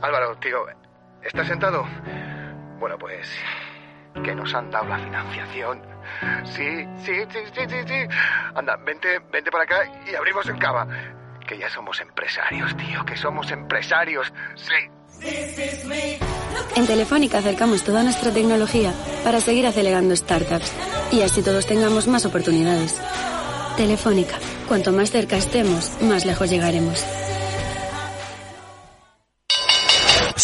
Álvaro, tío, ¿estás sentado? Bueno, pues que nos han dado la financiación. Sí, sí, sí, sí, sí, sí. Anda, vente, vente para acá y abrimos el cava. Que ya somos empresarios, tío, que somos empresarios. Sí. En Telefónica acercamos toda nuestra tecnología para seguir acelerando startups y así todos tengamos más oportunidades. Telefónica, cuanto más cerca estemos, más lejos llegaremos.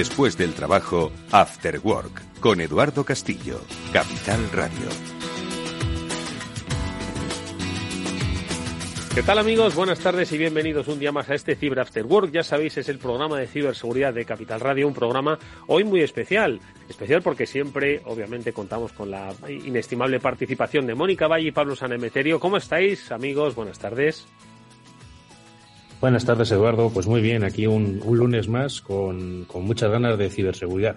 Después del trabajo, After Work, con Eduardo Castillo, Capital Radio. ¿Qué tal amigos? Buenas tardes y bienvenidos un día más a este Cyber After Work. Ya sabéis, es el programa de ciberseguridad de Capital Radio, un programa hoy muy especial. Especial porque siempre, obviamente, contamos con la inestimable participación de Mónica Valle y Pablo Sanemeterio. ¿Cómo estáis, amigos? Buenas tardes. Buenas tardes, Eduardo. Pues muy bien, aquí un, un lunes más con, con, muchas ganas de ciberseguridad.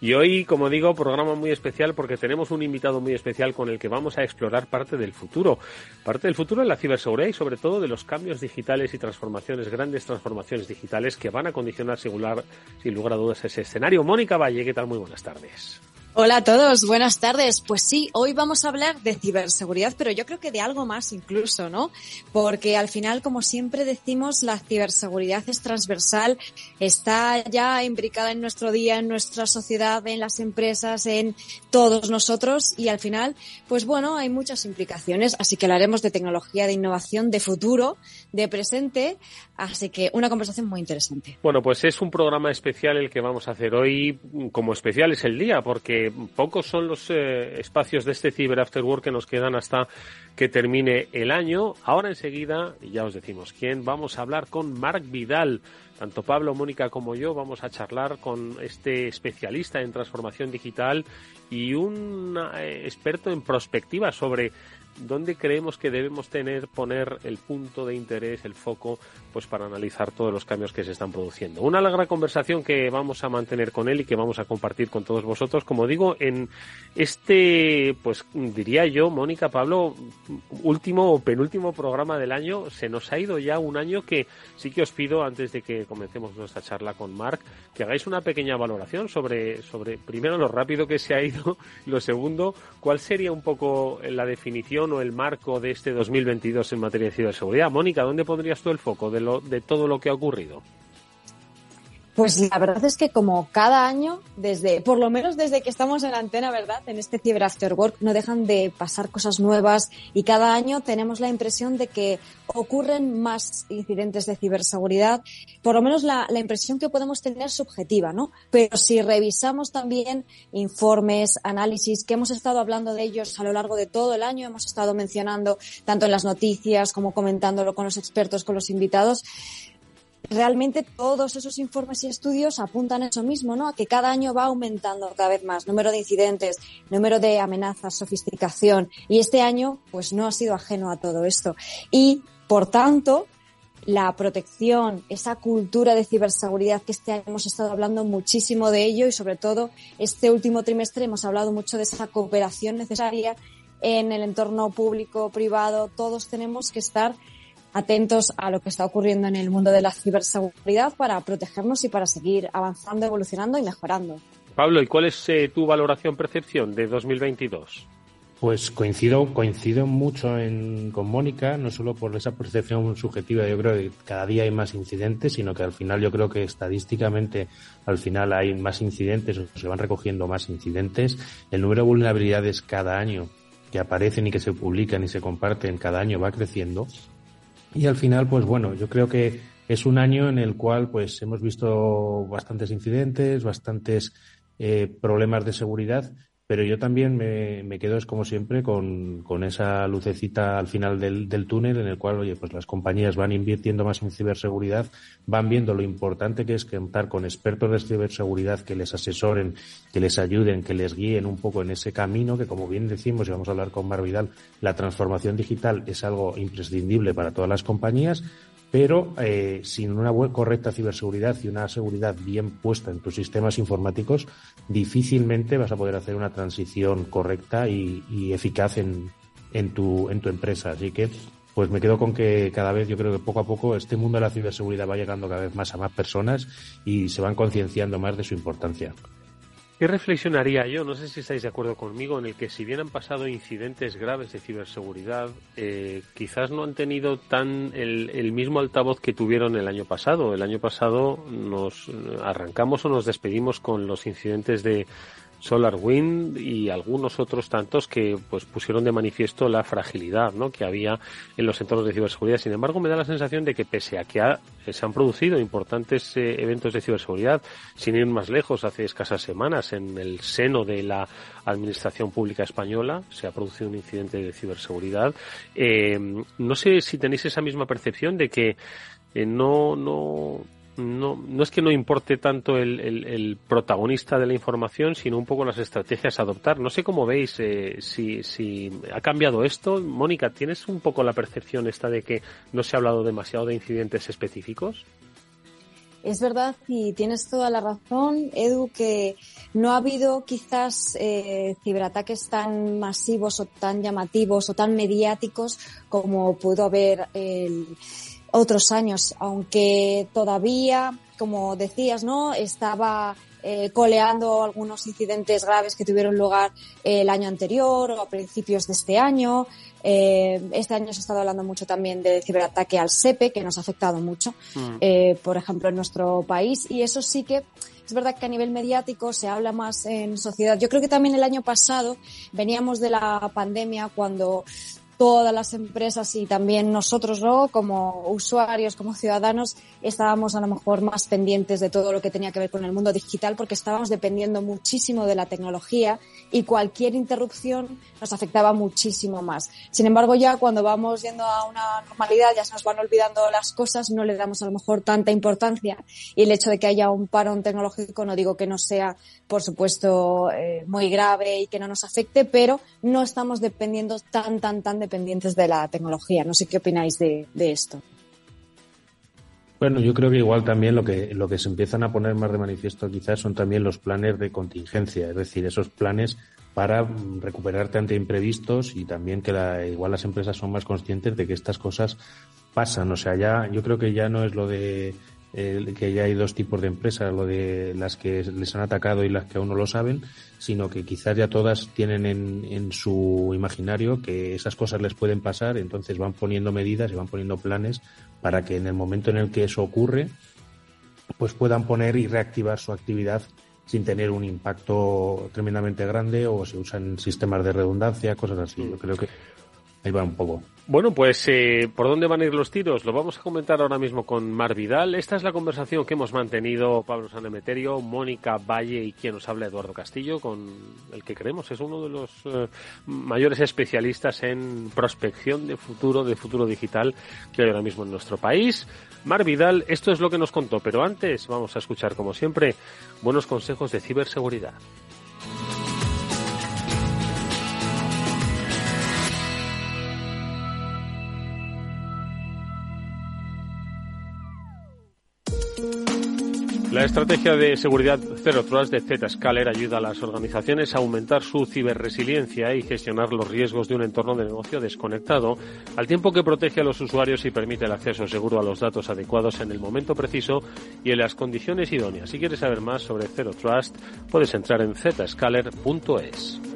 Y hoy, como digo, programa muy especial porque tenemos un invitado muy especial con el que vamos a explorar parte del futuro. Parte del futuro de la ciberseguridad y sobre todo de los cambios digitales y transformaciones, grandes transformaciones digitales que van a condicionar singular, sin lugar a dudas ese escenario. Mónica Valle, ¿qué tal? Muy buenas tardes. Hola a todos, buenas tardes. Pues sí, hoy vamos a hablar de ciberseguridad, pero yo creo que de algo más incluso, ¿no? Porque al final, como siempre decimos, la ciberseguridad es transversal, está ya imbricada en nuestro día, en nuestra sociedad, en las empresas, en todos nosotros y al final, pues bueno, hay muchas implicaciones, así que hablaremos de tecnología, de innovación, de futuro, de presente, así que una conversación muy interesante. Bueno, pues es un programa especial el que vamos a hacer hoy, como especial es el día, porque pocos son los eh, espacios de este Cyber After Work que nos quedan hasta que termine el año. Ahora enseguida, y ya os decimos quién, vamos a hablar con Marc Vidal. Tanto Pablo, Mónica como yo vamos a charlar con este especialista en transformación digital y un eh, experto en prospectiva sobre dónde creemos que debemos tener, poner el punto de interés, el foco, pues para analizar todos los cambios que se están produciendo. Una larga conversación que vamos a mantener con él y que vamos a compartir con todos vosotros, como digo, en este, pues diría yo, Mónica, Pablo, último o penúltimo programa del año, se nos ha ido ya un año que sí que os pido, antes de que comencemos nuestra charla con Marc, que hagáis una pequeña valoración sobre, sobre primero lo rápido que se ha ido, lo segundo, cuál sería un poco la definición el marco de este 2022 en materia de ciberseguridad. Mónica, ¿dónde pondrías tú el foco de, lo, de todo lo que ha ocurrido? Pues la verdad es que como cada año, desde, por lo menos desde que estamos en la antena, ¿verdad? En este Cyber After Work no dejan de pasar cosas nuevas y cada año tenemos la impresión de que ocurren más incidentes de ciberseguridad. Por lo menos la, la impresión que podemos tener es subjetiva, ¿no? Pero si revisamos también informes, análisis, que hemos estado hablando de ellos a lo largo de todo el año, hemos estado mencionando tanto en las noticias como comentándolo con los expertos, con los invitados, realmente todos esos informes y estudios apuntan a eso mismo, ¿no? A que cada año va aumentando cada vez más número de incidentes, número de amenazas, sofisticación. Y este año, pues no ha sido ajeno a todo esto. Y, por tanto, la protección, esa cultura de ciberseguridad que este año hemos estado hablando muchísimo de ello y sobre todo este último trimestre hemos hablado mucho de esa cooperación necesaria en el entorno público, privado, todos tenemos que estar atentos a lo que está ocurriendo en el mundo de la ciberseguridad para protegernos y para seguir avanzando, evolucionando y mejorando. Pablo, ¿y cuál es eh, tu valoración, percepción de 2022? Pues coincido, coincido mucho en, con Mónica, no solo por esa percepción subjetiva, yo creo que cada día hay más incidentes, sino que al final yo creo que estadísticamente al final hay más incidentes, o se van recogiendo más incidentes. El número de vulnerabilidades cada año que aparecen y que se publican y se comparten cada año va creciendo Y al final, pues bueno, yo creo que es un año en el cual pues hemos visto bastantes incidentes, bastantes eh, problemas de seguridad pero yo también me, me quedo, es como siempre, con, con esa lucecita al final del, del, túnel en el cual, oye, pues las compañías van invirtiendo más en ciberseguridad, van viendo lo importante que es contar con expertos de ciberseguridad que les asesoren, que les ayuden, que les guíen un poco en ese camino, que como bien decimos, y vamos a hablar con Mar Vidal, la transformación digital es algo imprescindible para todas las compañías, pero eh, sin una correcta ciberseguridad y una seguridad bien puesta en tus sistemas informáticos, difícilmente vas a poder hacer una transición correcta y, eficaz en tu empresa. Así que, pues me quedo con que cada vez, yo creo que poco a poco, este mundo de la ciberseguridad va llegando cada vez más a más personas y se van concienciando más de su importancia. ¿Qué reflexionaría yo? No sé si estáis de acuerdo conmigo en el que si bien han pasado incidentes graves de ciberseguridad, eh, quizás no han tenido tan el, el, mismo altavoz que tuvieron el año pasado. El año pasado nos arrancamos o nos despedimos con los incidentes de SolarWind y algunos otros tantos que pues pusieron de manifiesto la fragilidad ¿no? que había en los entornos de ciberseguridad. Sin embargo, me da la sensación de que pese a que se han producido importantes eh, eventos de ciberseguridad, sin ir más lejos, hace escasas semanas en el seno de la Administración Pública Española se ha producido un incidente de ciberseguridad. Eh, no sé si tenéis esa misma percepción de que eh, no, no, no, no es que no importe tanto el, el, protagonista de la información, sino un poco las estrategias a adoptar. No sé cómo veis eh, si, si ha cambiado esto. Mónica, ¿tienes un poco la percepción esta de que no se ha hablado demasiado de incidentes específicos? Es verdad y tienes toda la razón, Edu, que no ha habido quizás eh, ciberataques tan masivos o tan llamativos o tan mediáticos como pudo haber el otros años, aunque todavía, como decías, ¿no? Estaba eh, coleando algunos incidentes graves que tuvieron lugar el año anterior o a principios de este año. Eh, este año se ha estado hablando mucho también de ciberataque al SEPE, que nos ha afectado mucho, mm. eh, por ejemplo, en nuestro país. Y eso sí que es verdad que a nivel mediático se habla más en sociedad. Yo creo que también el año pasado veníamos de la pandemia cuando todas las empresas y también nosotros, ¿no? Como usuarios, como ciudadanos, estábamos a lo mejor más pendientes de todo lo que tenía que ver con el mundo digital porque estábamos dependiendo muchísimo de la tecnología y cualquier interrupción nos afectaba muchísimo más. Sin embargo, ya cuando vamos yendo a una normalidad, ya se nos van olvidando las cosas, no le damos a lo mejor tanta importancia y el hecho de que haya un parón tecnológico, no digo que no sea, por supuesto, eh, muy grave y que no nos afecte, pero no estamos dependiendo tan, tan, tan dependientes de la tecnología. No sé qué opináis de, esto. Bueno, yo creo que igual también lo que, lo que se empiezan a poner más de manifiesto quizás son también los planes de contingencia, es decir, esos planes para recuperarte ante imprevistos y también que la, igual las empresas son más conscientes de que estas cosas pasan. O sea, ya yo creo que ya no es lo de que ya hay dos tipos de empresas, lo de las que les han atacado y las que aún no lo saben, sino que quizás ya todas tienen en, en su imaginario que esas cosas les pueden pasar, entonces van poniendo medidas y van poniendo planes para que en el momento en el que eso ocurre, pues puedan poner y reactivar su actividad sin tener un impacto tremendamente grande o se usan sistemas de redundancia, cosas así. Yo creo que ahí va un poco. Bueno, pues eh, ¿por dónde van a ir los tiros? Lo vamos a comentar ahora mismo con Mar Vidal. Esta es la conversación que hemos mantenido Pablo Sanemeterio, Mónica Valle y quien nos habla Eduardo Castillo, con el que creemos es uno de los eh, mayores especialistas en prospección de futuro, de futuro digital que hay ahora mismo en nuestro país. Mar Vidal, esto es lo que nos contó, pero antes vamos a escuchar, como siempre, buenos consejos de ciberseguridad. La estrategia de seguridad Zero Trust de Zscaler ayuda a las organizaciones a aumentar su ciberresiliencia y gestionar los riesgos de un entorno de negocio desconectado, al tiempo que protege a los usuarios y permite el acceso seguro a los datos adecuados en el momento preciso y en las condiciones idóneas. Si quieres saber más sobre Zero Trust, puedes entrar en zscaler.es.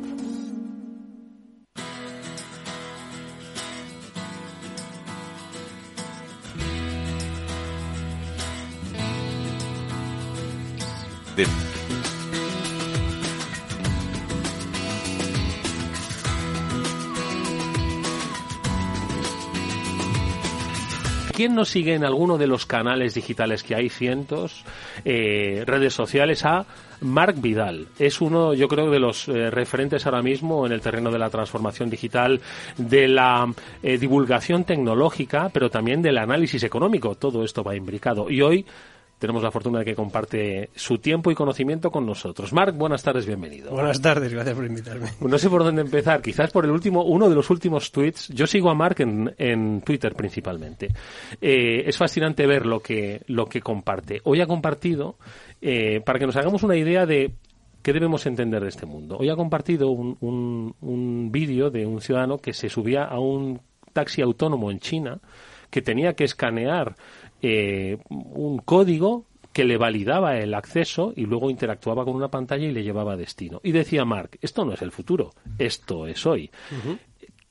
¿Quién nos sigue en alguno de los canales digitales que hay cientos, eh, redes sociales, a Marc Vidal? Es uno, yo creo, de los eh, referentes ahora mismo en el terreno de la transformación digital, de la eh, divulgación tecnológica, pero también del análisis económico. Todo esto va imbricado. Y hoy tenemos la fortuna de que comparte su tiempo y conocimiento con nosotros. Marc, buenas tardes, bienvenido. Buenas tardes, gracias por invitarme. No sé por dónde empezar, quizás por el último, uno de los últimos tweets. Yo sigo a Marc en, en Twitter principalmente. Eh, es fascinante ver lo que, lo que comparte. Hoy ha compartido, eh, para que nos hagamos una idea de ¿Qué debemos entender de este mundo? Hoy ha compartido un, un, un vídeo de un ciudadano que se subía a un taxi autónomo en China que tenía que escanear eh, un código que le validaba el acceso y luego interactuaba con una pantalla y le llevaba a destino. Y decía Mark, esto no es el futuro, esto es hoy.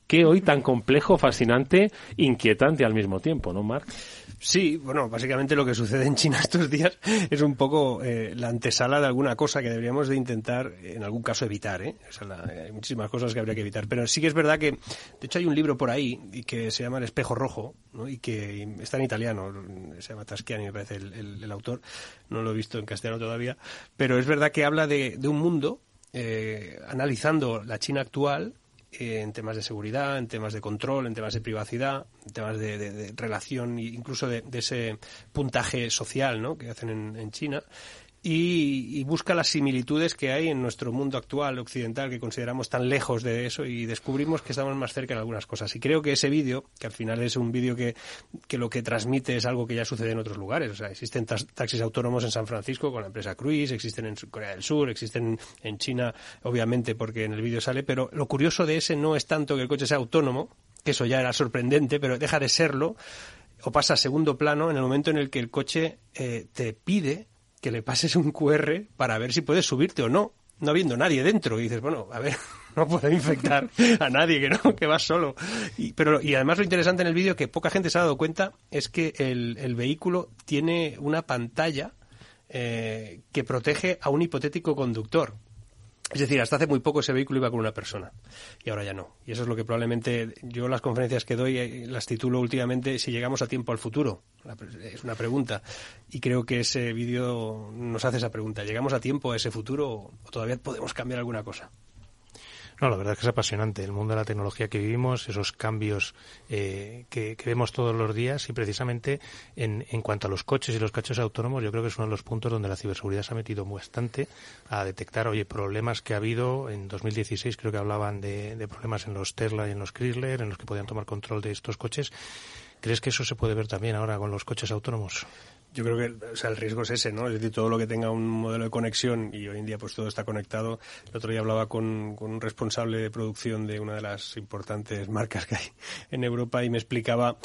Qué hoy tan complejo, fascinante, inquietante al mismo tiempo, ¿no, Mark? Sí, bueno, básicamente lo que sucede en China estos días es un poco eh, la antesala de alguna cosa que deberíamos de intentar, en algún caso, evitar. ¿eh? Hay muchísimas cosas que habría que evitar. Pero sí que es verdad que, de hecho, hay un libro por ahí y que se llama El espejo rojo ¿no? y que está en italiano, se llama Taschiani, me parece el, autor. No lo he visto en castellano todavía. Pero es verdad que habla de, de un mundo eh, analizando la China actual eh, en temas de seguridad, en temas de control, en temas de privacidad, en temas de, de, de relación incluso de, de, ese puntaje social ¿no? que hacen en, en China y, y, busca las similitudes que hay en nuestro mundo actual occidental que consideramos tan lejos de eso y descubrimos que estamos más cerca en algunas cosas. Y creo que ese vídeo, que al final es un vídeo que, que, lo que transmite es algo que ya sucede en otros lugares. O sea, existen taxis autónomos en San Francisco con la empresa Cruise, existen en Corea del Sur, existen en China, obviamente, porque en el vídeo sale, pero lo curioso de ese no es tanto que el coche sea autónomo, que eso ya era sorprendente, pero deja de serlo o pasa a segundo plano en el momento en el que el coche eh, te pide que le pases un QR para ver si puedes subirte o no, no habiendo nadie dentro. Y dices, bueno, a ver, no puedo infectar a nadie, que no, que vas solo. Y, pero, y además lo interesante en el vídeo que poca gente se ha dado cuenta es que el, vehículo tiene una pantalla eh, que protege a un hipotético conductor. Es decir, hasta hace muy poco ese vehículo iba con una persona y ahora ya no. Y eso es lo que probablemente yo las conferencias que doy eh, las titulo últimamente si llegamos a tiempo al futuro. Es una pregunta y creo que ese vídeo nos hace esa pregunta. ¿Llegamos a tiempo a ese futuro o todavía podemos cambiar alguna cosa? No, la verdad es que es apasionante el mundo de la tecnología que vivimos, esos cambios eh, que, vemos todos los días y precisamente en, en, cuanto a los coches y los coches autónomos, yo creo que es uno de los puntos donde la ciberseguridad se ha metido bastante a detectar, oye, problemas que ha habido en 2016, creo que hablaban de, de problemas en los Tesla y en los Chrysler, en los que podían tomar control de estos coches. ¿Crees que eso se puede ver también ahora con los coches autónomos? Yo creo que o sea, el riesgo es ese, ¿no? Es decir, todo lo que tenga un modelo de conexión y hoy en día pues todo está conectado. El otro día hablaba con, con un responsable de producción de una de las importantes marcas que hay en Europa y me explicaba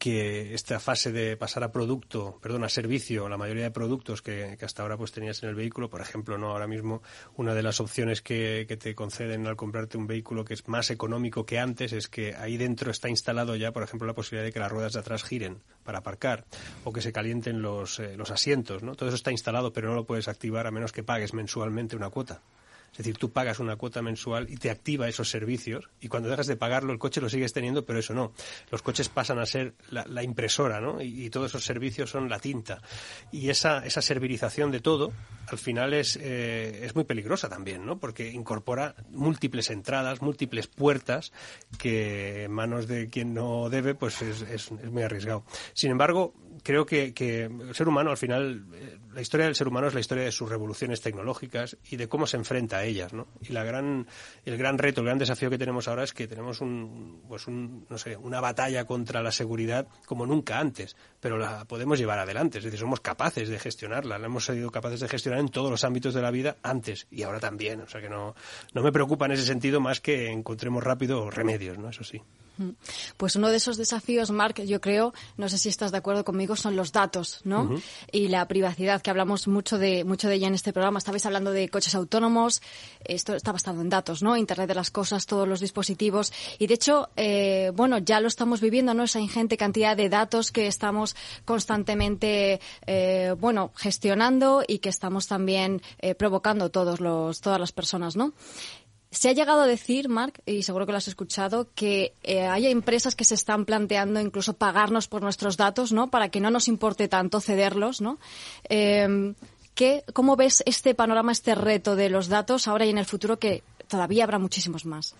que esta fase de pasar a producto, perdón, a servicio, la mayoría de productos que, que, hasta ahora pues tenías en el vehículo, por ejemplo, no ahora mismo una de las opciones que, que, te conceden al comprarte un vehículo que es más económico que antes es que ahí dentro está instalado ya, por ejemplo, la posibilidad de que las ruedas de atrás giren para aparcar o que se calienten los, eh, los asientos, ¿no? Todo eso está instalado, pero no lo puedes activar a menos que pagues mensualmente una cuota. Es decir, tú pagas una cuota mensual y te activa esos servicios y cuando dejas de pagarlo el coche lo sigues teniendo, pero eso no. Los coches pasan a ser la, impresora, ¿no? Y, y, todos esos servicios son la tinta. Y esa, esa servilización de todo, al final es, eh, es muy peligrosa también, ¿no? Porque incorpora múltiples entradas, múltiples puertas que en manos de quien no debe, pues es, es, es muy arriesgado. Sin embargo, creo que, que, el ser humano, al final, eh, la historia del ser humano es la historia de sus revoluciones tecnológicas y de cómo se enfrenta a ellas, ¿no? Y la gran, el gran reto, el gran desafío que tenemos ahora es que tenemos un, pues un, no sé, una batalla contra la seguridad como nunca antes, pero la podemos llevar adelante, es decir, somos capaces de gestionarla, la hemos sido capaces de gestionar en todos los ámbitos de la vida antes y ahora también, o sea que no, no me preocupa en ese sentido más que encontremos rápido remedios, ¿no? Eso sí. Pues uno de esos desafíos, Mark, yo creo, no sé si estás de acuerdo conmigo, son los datos, ¿no? Uh -huh. Y la privacidad, que hablamos mucho de, mucho de ella en este programa. Estabais hablando de coches autónomos, esto está basado en datos, ¿no? Internet de las cosas, todos los dispositivos. Y de hecho, eh, bueno, ya lo estamos viviendo, ¿no? Esa ingente cantidad de datos que estamos constantemente, eh, bueno, gestionando y que estamos también eh, provocando todos los, todas las personas, ¿no? Se ha llegado a decir, Marc, y seguro que lo has escuchado, que eh, hay empresas que se están planteando incluso pagarnos por nuestros datos, ¿no? Para que no nos importe tanto cederlos, ¿no? Eh, ¿qué, ¿Cómo ves este panorama, este reto de los datos ahora y en el futuro que todavía habrá muchísimos más?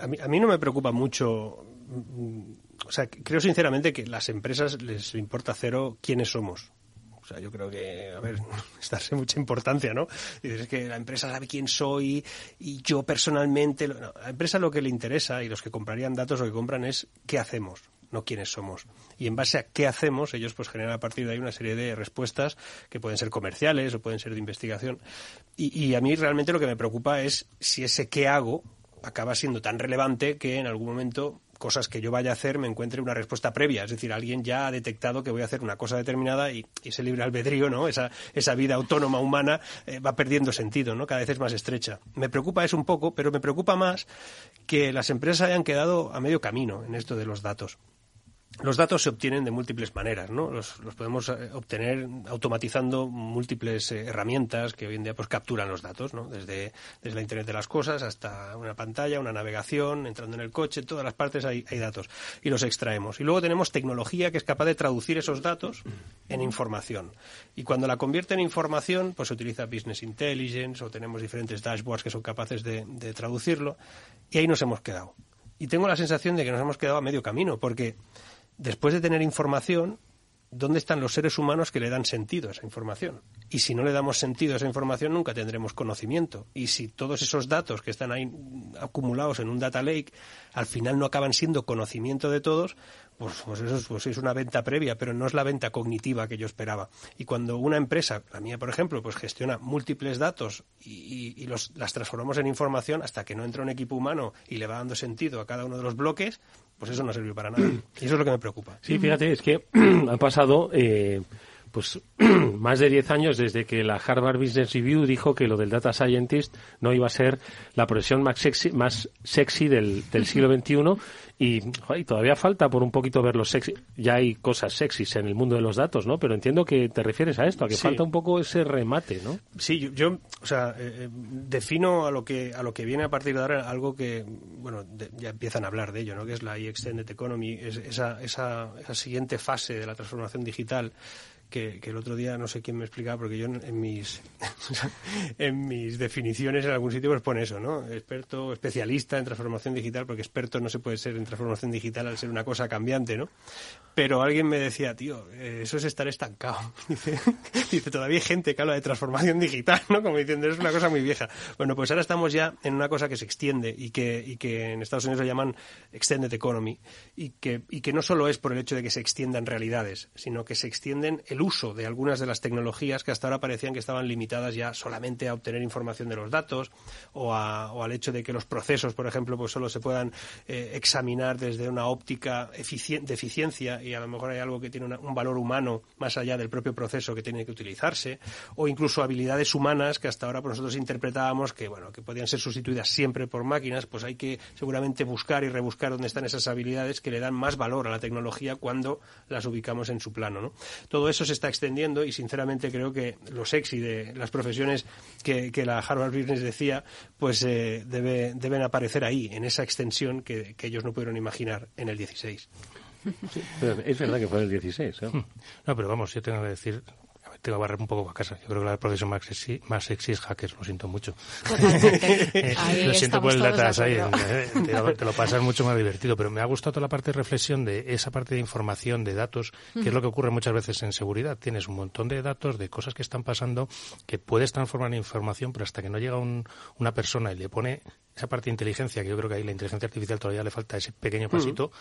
A mí, a mí no me preocupa mucho. O sea, creo sinceramente que las empresas les importa cero quiénes somos. O sea, yo creo que, a ver, es darse mucha importancia, ¿no? Dices es que la empresa sabe quién soy y yo personalmente. a la empresa lo que le interesa y los que comprarían datos lo que compran es qué hacemos, no quiénes somos. Y en base a qué hacemos, ellos pues generan a partir de ahí una serie de respuestas que pueden ser comerciales o pueden ser de investigación. Y a mí realmente lo que me preocupa es si ese qué hago acaba siendo tan relevante que en algún momento cosas que yo vaya a hacer me encuentre una respuesta previa. Es decir, alguien ya ha detectado que voy a hacer una cosa determinada y, ese libre albedrío, ¿no? Esa, esa vida autónoma humana eh, va perdiendo sentido, ¿no? Cada vez es más estrecha. Me preocupa eso un poco, pero me preocupa más que las empresas hayan quedado a medio camino en esto de los datos. Los datos se obtienen de múltiples maneras, ¿no? Los, podemos eh, obtener automatizando múltiples eh, herramientas que hoy en día pues capturan los datos, ¿no? Desde, desde la Internet de las cosas hasta una pantalla, una navegación, entrando en el coche, todas las partes hay, hay datos y los extraemos. Y luego tenemos tecnología que es capaz de traducir esos datos en información. Y cuando la convierte en información, pues se utiliza Business Intelligence o tenemos diferentes dashboards que son capaces de, de traducirlo y ahí nos hemos quedado. Y tengo la sensación de que nos hemos quedado a medio camino porque después de tener información, ¿dónde están los seres humanos que le dan sentido a esa información? Y si no le damos sentido a esa información, nunca tendremos conocimiento. Y si todos esos datos que están ahí acumulados en un data lake, al final no acaban siendo conocimiento de todos, pues, pues eso es, pues es una venta previa, pero no es la venta cognitiva que yo esperaba. Y cuando una empresa, la mía por ejemplo, pues gestiona múltiples datos y, y- y los, las transformamos en información hasta que no entra un equipo humano y le va dando sentido a cada uno de los bloques, pues eso no sirve para nada. Y eso es lo que me preocupa. Sí, fíjate, es que han pasado eh, pues más de 10 años desde que la Harvard Business Review dijo que lo del data scientist no iba a ser la profesión más sexy, más sexy del, del siglo XXI y, todavía falta por un poquito ver los sexy. Ya hay cosas sexys en el mundo de los datos, ¿no? Pero entiendo que te refieres a esto, a que Sí. falta un poco ese remate, ¿no? Sí, yo, yo, o sea, eh, eh, defino a lo que a lo que viene a partir de ahora algo que, bueno, de- ya empiezan a hablar de ello, ¿no? Que es la e-extended economy, es esa, esa, esa siguiente fase de la transformación digital que, que el otro día no sé quién me explicaba porque yo en, en mis en mis definiciones en algún sitio pues pone eso, ¿no? Experto, especialista en transformación digital, porque experto no se puede ser en transformación digital al ser una cosa cambiante, ¿no? Pero alguien me decía, tío, eh, eso es estar estancado. Dice, dice, todavía hay gente que habla de transformación digital, ¿no? Como diciendo, es una cosa muy vieja. Bueno, pues ahora estamos ya en una cosa que se extiende y que, y que en Estados Unidos lo llaman extended economy y que, y que no solo es por el hecho de que se extiendan realidades, sino que se extienden el uso de algunas de las tecnologías que hasta ahora parecían que estaban limitadas ya solamente a obtener información de los datos o, a- o al hecho de que los procesos, por ejemplo, pues solo se puedan eh, examinar desde una óptica de eficiencia y a lo mejor hay algo que tiene un valor humano más allá del propio proceso que tiene que utilizarse o incluso habilidades humanas que hasta ahora pues, nosotros interpretábamos que bueno que podían ser sustituidas siempre por máquinas pues hay que seguramente buscar y rebuscar dónde están esas habilidades que le dan más valor a la tecnología cuando las ubicamos en su plano ¿no? todo eso está extendiendo y sinceramente creo que lo sexy de las profesiones que, que la Harvard Business decía pues eh, debe- deben aparecer ahí en esa extensión que, que ellos no pudieron imaginar en el 16 Pero es verdad que fue el 16, ¿eh? No, pero vamos, yo tengo que decir, a ver, tengo que barrer un poco a casa. Yo creo que la profesión más sexy, más sexy es hackers, lo siento mucho. Eh, lo siento por el data science, eh, te, lo, te lo pasas mucho más divertido, pero me ha gustado toda la parte de reflexión de esa parte de información, de datos, que es lo que ocurre muchas veces en seguridad. Tienes un montón de datos, de cosas que están pasando, que puedes transformar en información, pero hasta que no llega un- una persona y le pone esa parte de inteligencia, que yo creo que ahí la inteligencia artificial todavía le falta ese pequeño pasito,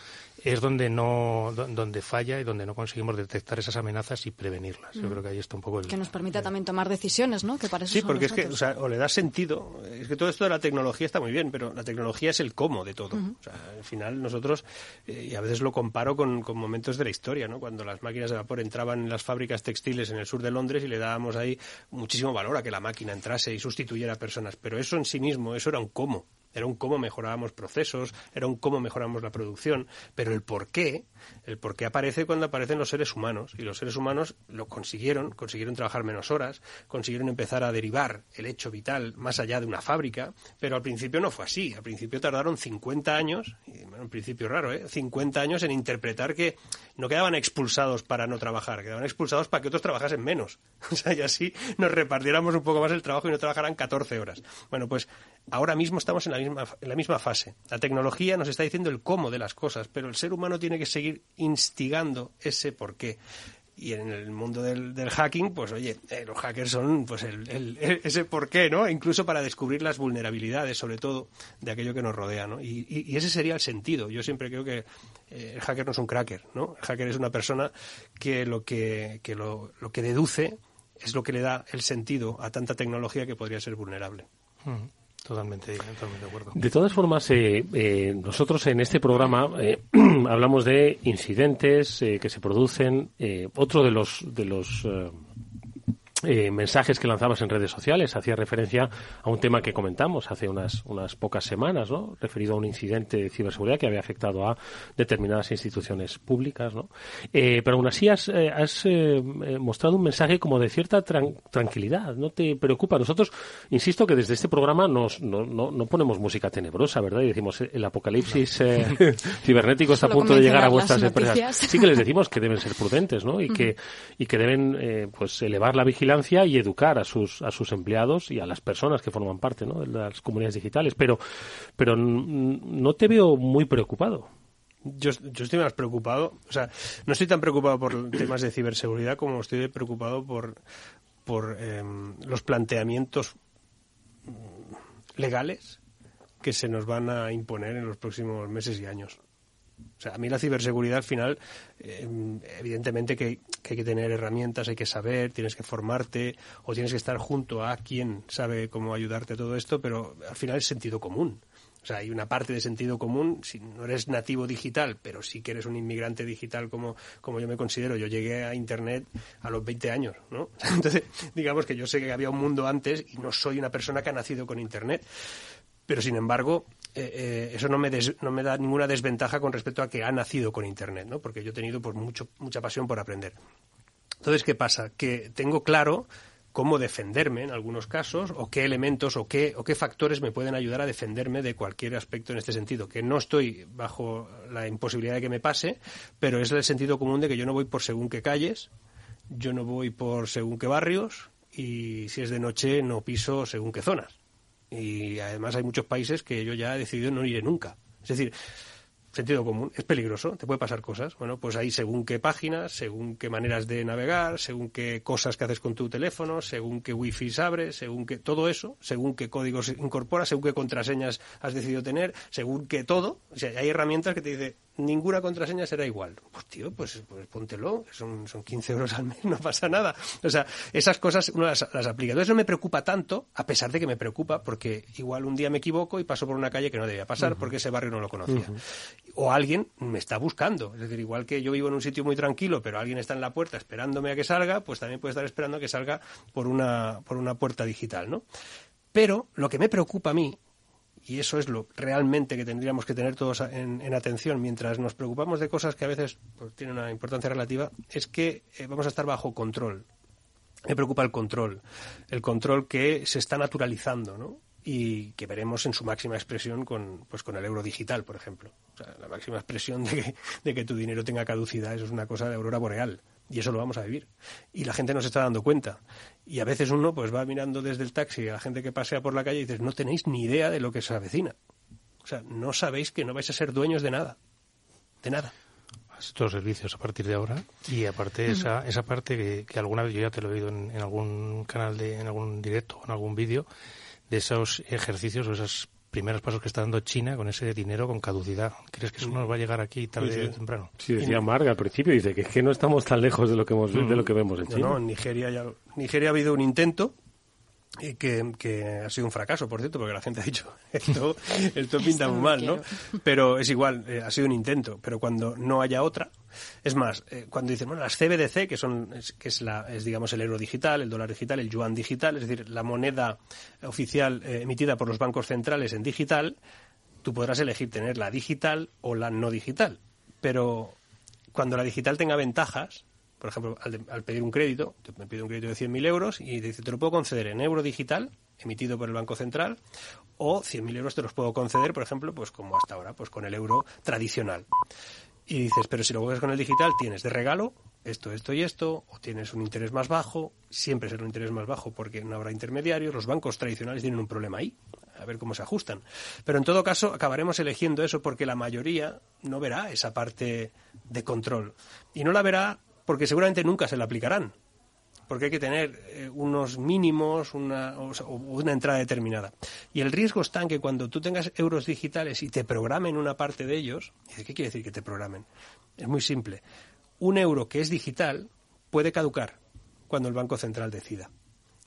es donde no do- donde falla y donde no conseguimos detectar esas amenazas y prevenirlas. Yo creo que ahí está un poco el... Que nos permita también tomar decisiones, ¿no? Que para eso Sí, porque es que, o, sea, o le da sentido. Es que todo esto de la tecnología está muy bien, pero la tecnología es el cómo de todo. O sea, al final nosotros, eh, y a veces lo comparo con, con momentos de la historia, ¿no? Cuando las máquinas de vapor entraban en las fábricas textiles en el sur de Londres y le dábamos ahí muchísimo valor a que la máquina entrase y sustituyera a personas. Pero eso en sí mismo, eso era un cómo. Era un cómo mejorábamos procesos, era un cómo mejoramos la producción, pero el por qué, el por qué aparece cuando aparecen los seres humanos. Y los seres humanos lo consiguieron, consiguieron trabajar menos horas, consiguieron empezar a derivar el hecho vital más allá de una fábrica, pero al principio no fue así. Al principio tardaron 50 años, y, bueno, un principio raro, ¿eh? 50 años en interpretar que no quedaban expulsados para no trabajar, quedaban expulsados para que otros trabajasen menos. O sea, y así nos repartiéramos un poco más el trabajo y no trabajaran 14 horas. Bueno, pues ahora mismo estamos en la misma, en la misma fase. La tecnología nos está diciendo el cómo de las cosas, pero el ser humano tiene que seguir instigando ese por qué. Y en el mundo del, hacking, pues oye, eh, los hackers son pues el, el- ese por qué, ¿no? Incluso para descubrir las vulnerabilidades, sobre todo, de aquello que nos rodea, ¿no? Y, ese sería el sentido. Yo siempre creo que eh, el hacker no es un cracker, ¿no? El hacker es una persona que lo que, lo, que deduce es lo que le da el sentido a tanta tecnología que podría ser vulnerable. Mm, Totalmente, totalmente de acuerdo. De todas formas, eh, eh, nosotros en este programa eh, hablamos de incidentes eh, que se producen. eh, otro de los de los eh, mensajes que lanzabas en redes sociales hacía referencia a un tema que comentamos hace unas unas pocas semanas, ¿no? Referido a un incidente de ciberseguridad que había afectado a determinadas instituciones públicas, ¿no? Eh, pero aún así has, eh, has eh, eh, mostrado un mensaje como de cierta tran- tranquilidad. No te preocupa. Nosotros, insisto que desde este programa nos, no, no, no ponemos música tenebrosa, ¿verdad? Y decimos eh, el apocalipsis eh, cibernético está a punto de llegar a vuestras empresas. Sí que les decimos que deben ser prudentes, ¿no? Y que y que deben eh, pues elevar la vigilancia y educar a sus a sus empleados y a las personas que forman parte, ¿no? de las comunidades digitales. Pero pero no te veo muy preocupado. Yo, yo estoy más preocupado, o sea, no estoy tan preocupado por temas de ciberseguridad como estoy preocupado por, por em, los planteamientos mm, legales que se nos van a imponer en los próximos meses y años. O sea, a mí la ciberseguridad al final, eh, evidentemente que, hay que tener herramientas, hay que saber, tienes que formarte o tienes que estar junto a quien sabe cómo ayudarte a todo esto, pero al final es sentido común. O sea, hay una parte de sentido común, si no eres nativo digital, pero sí que eres un inmigrante digital como, como yo me considero. Yo llegué a Internet a los 20 años, ¿no? Entonces, digamos que yo sé que había un mundo antes y no soy una persona que ha nacido con Internet. Pero, sin embargo, eh, eh, eso no me, des- no me da ninguna desventaja con respecto a que ha nacido con Internet, ¿no? Porque yo he tenido pues, mucho, mucha pasión por aprender. Entonces, ¿qué pasa? Que tengo claro cómo defenderme en algunos casos o qué elementos o qué, o qué factores me pueden ayudar a defenderme de cualquier aspecto en este sentido. Que no estoy bajo la imposibilidad de que me pase, pero es el sentido común de que yo no voy por según qué calles, yo no voy por según qué barrios y si es de noche no piso según qué zonas. Y además hay muchos países que yo ya he decidido no iré nunca. Es decir, sentido común, es peligroso, te puede pasar cosas. Bueno, pues hay según qué páginas, según qué maneras de navegar, según qué cosas que haces con tu teléfono, según qué wifi abres, según qué todo eso, según qué códigos incorporas, según qué contraseñas has decidido tener, según qué todo. O sea, hay herramientas que te dicen, ninguna contraseña será igual. Pues tío, pues, pues póntelo, son, son 15 euros al mes, no pasa nada. O sea, esas cosas uno las, las aplica. Entonces no me preocupa tanto, a pesar de que me preocupa, porque igual un día me equivoco y paso por una calle que no debía pasar porque ese barrio no lo conocía. O alguien me está buscando. Es decir, igual que yo vivo en un sitio muy tranquilo, pero alguien está en la puerta esperándome a que salga, pues también puede estar esperando a que salga por una, por una puerta digital, ¿no? Pero lo que me preocupa a mí, y eso es lo realmente que tendríamos que tener todos en, en atención mientras nos preocupamos de cosas que a veces pues, tienen una importancia relativa, es que eh, vamos a estar bajo control. Me preocupa el control, el control que se está naturalizando, ¿no? y que veremos en su máxima expresión con, pues con el euro digital, por ejemplo. O sea, la máxima expresión de que, de que tu dinero tenga caducidad, eso es una cosa de aurora boreal. Y eso lo vamos a vivir. Y la gente no se está dando cuenta. Y a veces uno pues va mirando desde el taxi a la gente que pasea por la calle y dices, no tenéis ni idea de lo que se avecina. O sea, no sabéis que no vais a ser dueños de nada. De nada estos servicios a partir de ahora y aparte esa esa parte que, que alguna vez yo ya te lo he oído en, en algún canal de en algún directo o en algún vídeo de esos ejercicios o esos primeros pasos que está dando China con ese dinero con caducidad. ¿Crees que eso nos va a llegar aquí tarde Sí, sí. o temprano? Sí, decía Marga al principio, dice que es que no estamos tan lejos de lo que hemos, de lo que vemos en No, China. no, en Nigeria, ya, Nigeria ha habido un intento eh, que, ha sido un fracaso, por cierto, porque la gente ha dicho esto, esto pinta muy mal, ¿no? Pero es igual, eh, ha sido un intento. Pero cuando no haya otra, es más, eh, cuando dicen, bueno, las CBDC, que son, que es la, es digamos el euro digital, el dólar digital, el yuan digital, es decir, la moneda oficial emitida por los bancos centrales en digital, tú podrás elegir tener la digital o la no digital. Pero cuando la digital tenga ventajas, por ejemplo, al, pedir un crédito, me pide un crédito de 100.000 euros y dice, te lo puedo conceder en euro digital, emitido por el Banco Central, o 100.000 euros te los puedo conceder, por ejemplo, pues como hasta ahora, pues con el euro tradicional. Y dices, pero si lo juegas con el digital, tienes de regalo esto, esto y esto, o tienes un interés más bajo, siempre será un interés más bajo porque no habrá intermediarios, los bancos tradicionales tienen un problema ahí, a ver cómo se ajustan. Pero en todo caso, acabaremos eligiendo eso porque la mayoría no verá esa parte de control. Y no la verá porque seguramente nunca se la aplicarán, porque hay que tener eh, unos mínimos, una, o una entrada determinada. Y el riesgo está en que cuando tú tengas euros digitales y te programen una parte de ellos, ¿qué quiere decir que te programen? Es muy simple. Un euro que es digital puede caducar cuando el Banco Central decida.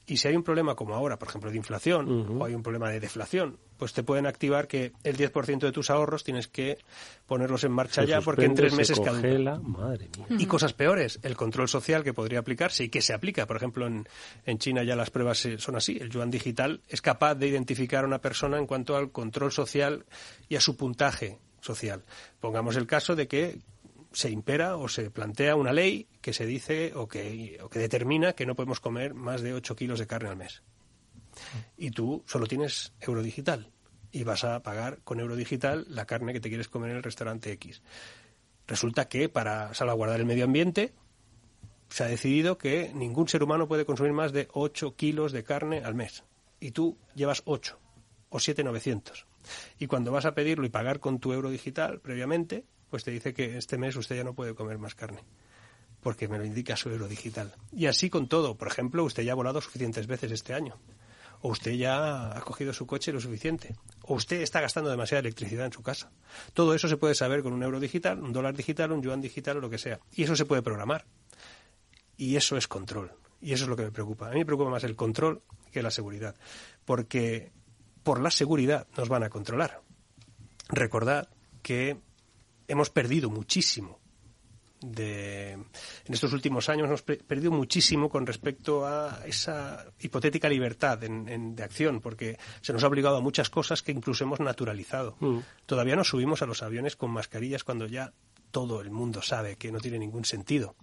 Y si hay un problema como ahora, por ejemplo, de inflación, o hay un problema de deflación, pues te pueden activar que el 10% de tus ahorros tienes que ponerlos en marcha ya porque en tres meses congela, madre mía. Y cosas peores, el control social que podría aplicarse y que se aplica. Por ejemplo, en, en China ya las pruebas son así. El yuan digital es capaz de identificar a una persona en cuanto al control social y a su puntaje social. Pongamos el caso de que se impera o se plantea una ley que se dice o que, o que determina que no podemos comer más de 8 kilos de carne al mes. Y tú solo tienes euro digital y vas a pagar con euro digital la carne que te quieres comer en el restaurante X. Resulta que para salvaguardar el medio ambiente se ha decidido que ningún ser humano puede consumir más de 8 kilos de carne al mes. Y tú llevas 8 o 7,900. Y cuando vas a pedirlo y pagar con tu euro digital previamente, pues te dice que este mes usted ya no puede comer más carne, porque me lo indica su euro digital. Y así con todo. Por ejemplo, usted ya ha volado suficientes veces este año. O usted ya ha cogido su coche lo suficiente. O usted está gastando demasiada electricidad en su casa. Todo eso se puede saber con un euro digital, un dólar digital, un yuan digital o lo que sea. Y eso se puede programar. Y eso es control. Y eso es lo que me preocupa. A mí me preocupa más el control que la seguridad. Porque por la seguridad nos van a controlar. Recordad que hemos perdido muchísimo. De, en estos últimos años hemos perdido muchísimo con respecto a esa hipotética libertad de acción, porque se nos ha obligado a muchas cosas que incluso hemos naturalizado. Mm. Todavía no subimos a los aviones con mascarillas cuando ya todo el mundo sabe que no tiene ningún sentido.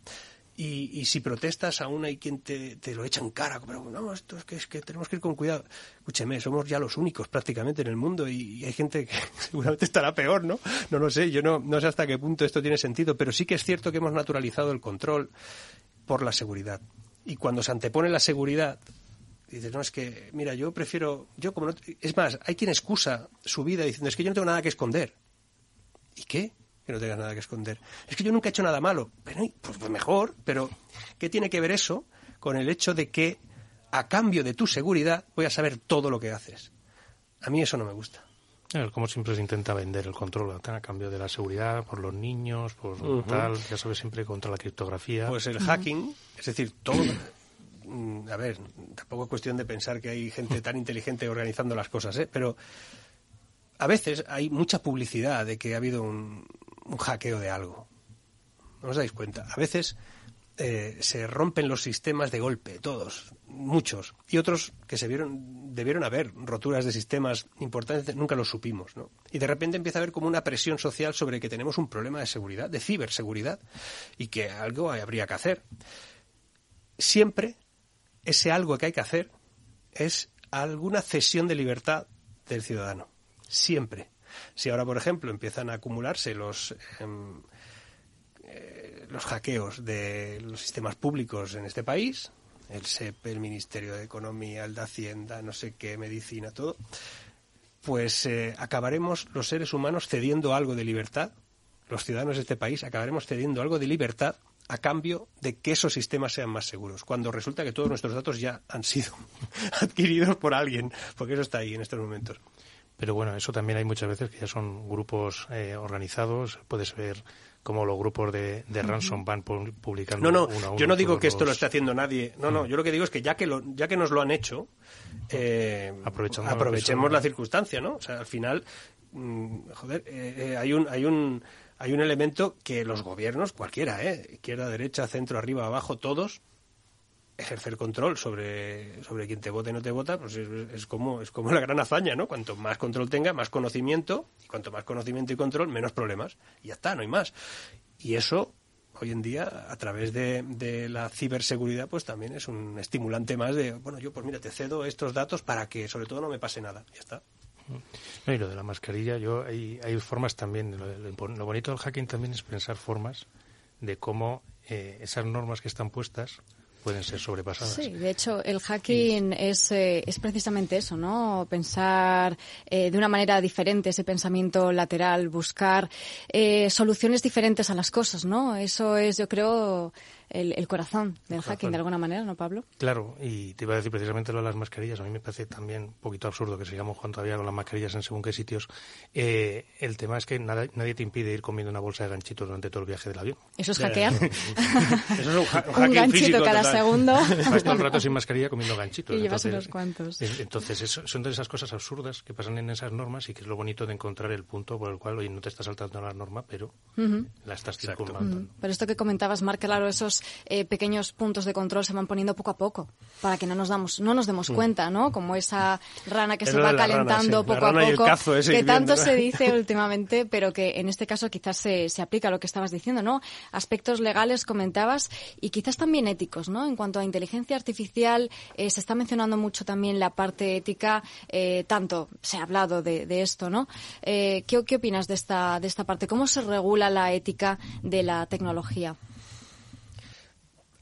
Y, y, si protestas aún hay quien te, te, lo echa en cara, pero no, esto es que, es que tenemos que ir con cuidado. Escúcheme, somos ya los únicos prácticamente en el mundo y, hay gente que seguramente estará peor, ¿no? No lo sé, yo no, no sé hasta qué punto esto tiene sentido, pero sí que es cierto que hemos naturalizado el control por la seguridad. Y cuando se antepone la seguridad, dices, no, es que, mira, yo prefiero, yo como no, es más, hay quien excusa su vida diciendo, es que yo no tengo nada que esconder. ¿Y qué? Que no tengas nada que esconder. Es que yo nunca he hecho nada malo. Pero, pues, pues mejor, pero ¿qué tiene que ver eso con el hecho de que a cambio de tu seguridad voy a saber todo lo que haces? A mí eso no me gusta. Como siempre se intenta vender el control a cambio de la seguridad, por los niños, por tal, ya sabes, siempre contra la criptografía. Pues el hacking, es decir, todo. Mm, a ver, tampoco es cuestión de pensar que hay gente tan inteligente organizando las cosas, ¿eh? pero a veces hay mucha publicidad de que ha habido un, un hackeo de algo. ¿No os dais cuenta? A veces eh, se rompen los sistemas de golpe, todos, muchos, y otros que se vieron, debieron haber roturas de sistemas importantes, nunca los supimos, ¿no? Y de repente empieza a haber como una presión social sobre que tenemos un problema de seguridad, de ciberseguridad, y que algo habría que hacer. Siempre ese algo que hay que hacer es alguna cesión de libertad del ciudadano. Siempre. Si ahora, por ejemplo, empiezan a acumularse los, em, eh, los hackeos de los sistemas públicos en este país, el SEP, el Ministerio de Economía, el de Hacienda, no sé qué, Medicina, todo, pues eh, acabaremos los seres humanos cediendo algo de libertad, los ciudadanos de este país acabaremos cediendo algo de libertad a cambio de que esos sistemas sean más seguros, cuando resulta que todos nuestros datos ya han sido adquiridos por alguien, porque eso está ahí en estos momentos. Pero bueno, eso también hay muchas veces que ya son grupos eh, organizados, puedes ver cómo los grupos de, de ransom van publicando. No, no, uno a uno yo no digo que esto lo esté haciendo nadie. No, no, yo lo que digo es que ya que, lo, ya que nos lo han hecho, eh, aprovechemos la circunstancia, ¿no? O sea, al final, mm, joder, eh, eh, hay un, hay un, hay un elemento que los gobiernos, cualquiera, ¿eh? izquierda, derecha, centro, arriba, abajo, todos ejercer control sobre, sobre quien te vota y no te vota, pues es, como, es como la gran hazaña, ¿no? Cuanto más control tenga, más conocimiento, y cuanto más conocimiento y control, menos problemas. Y ya está, no hay más. Y eso, hoy en día, a través de, de la ciberseguridad, pues también es un estimulante más de, bueno, yo pues mira, te cedo estos datos para que sobre todo no me pase nada. Ya está. No, y lo de la mascarilla, yo hay, hay formas también. Lo bonito del hacking también es pensar formas de cómo eh, esas normas que están puestas pueden ser sobrepasadas. Sí, de hecho, el hacking es, eh, es precisamente eso, ¿no? Pensar eh, de una manera diferente, ese pensamiento lateral, buscar eh, soluciones diferentes a las cosas, ¿no? Eso es, yo creo, el, el corazón del hacking, de alguna manera, ¿no, Pablo? Claro, y te iba a decir precisamente lo de las mascarillas. A mí me parece también un poquito absurdo que sigamos jugando todavía con las mascarillas en según qué sitios. Eh, el tema es que nada- nadie te impide ir comiendo una bolsa de ganchitos durante todo el viaje del avión. Eso es hackear. Eso es un, ha- un Un ganchito físico cada total. segundo. Vas todo el rato sin mascarilla comiendo ganchitos. Y llevas Entonces- unos cuantos. es- Entonces, eso- son de esas cosas absurdas que pasan en esas normas y que es lo bonito de encontrar el punto por el cual, oye, no te estás saltando la norma, pero la estás circunvalando. Pero esto que comentabas, Marc, claro, esos eh, pequeños puntos de control se van poniendo poco a poco para que no nos damos, no nos demos cuenta, ¿no? Como esa rana que Es se va rana, calentando sí. Poco a poco, cazo que tanto se dice últimamente, pero que en este caso quizás se, se aplica a lo que estabas diciendo, ¿no? Aspectos legales comentabas y quizás también éticos, ¿no? En cuanto a inteligencia artificial, eh, se está mencionando mucho también la parte ética, eh, tanto se ha hablado de, de esto, ¿no? Eh, ¿qué, ¿Qué opinas de esta, de esta parte? ¿Cómo se regula la ética de la tecnología?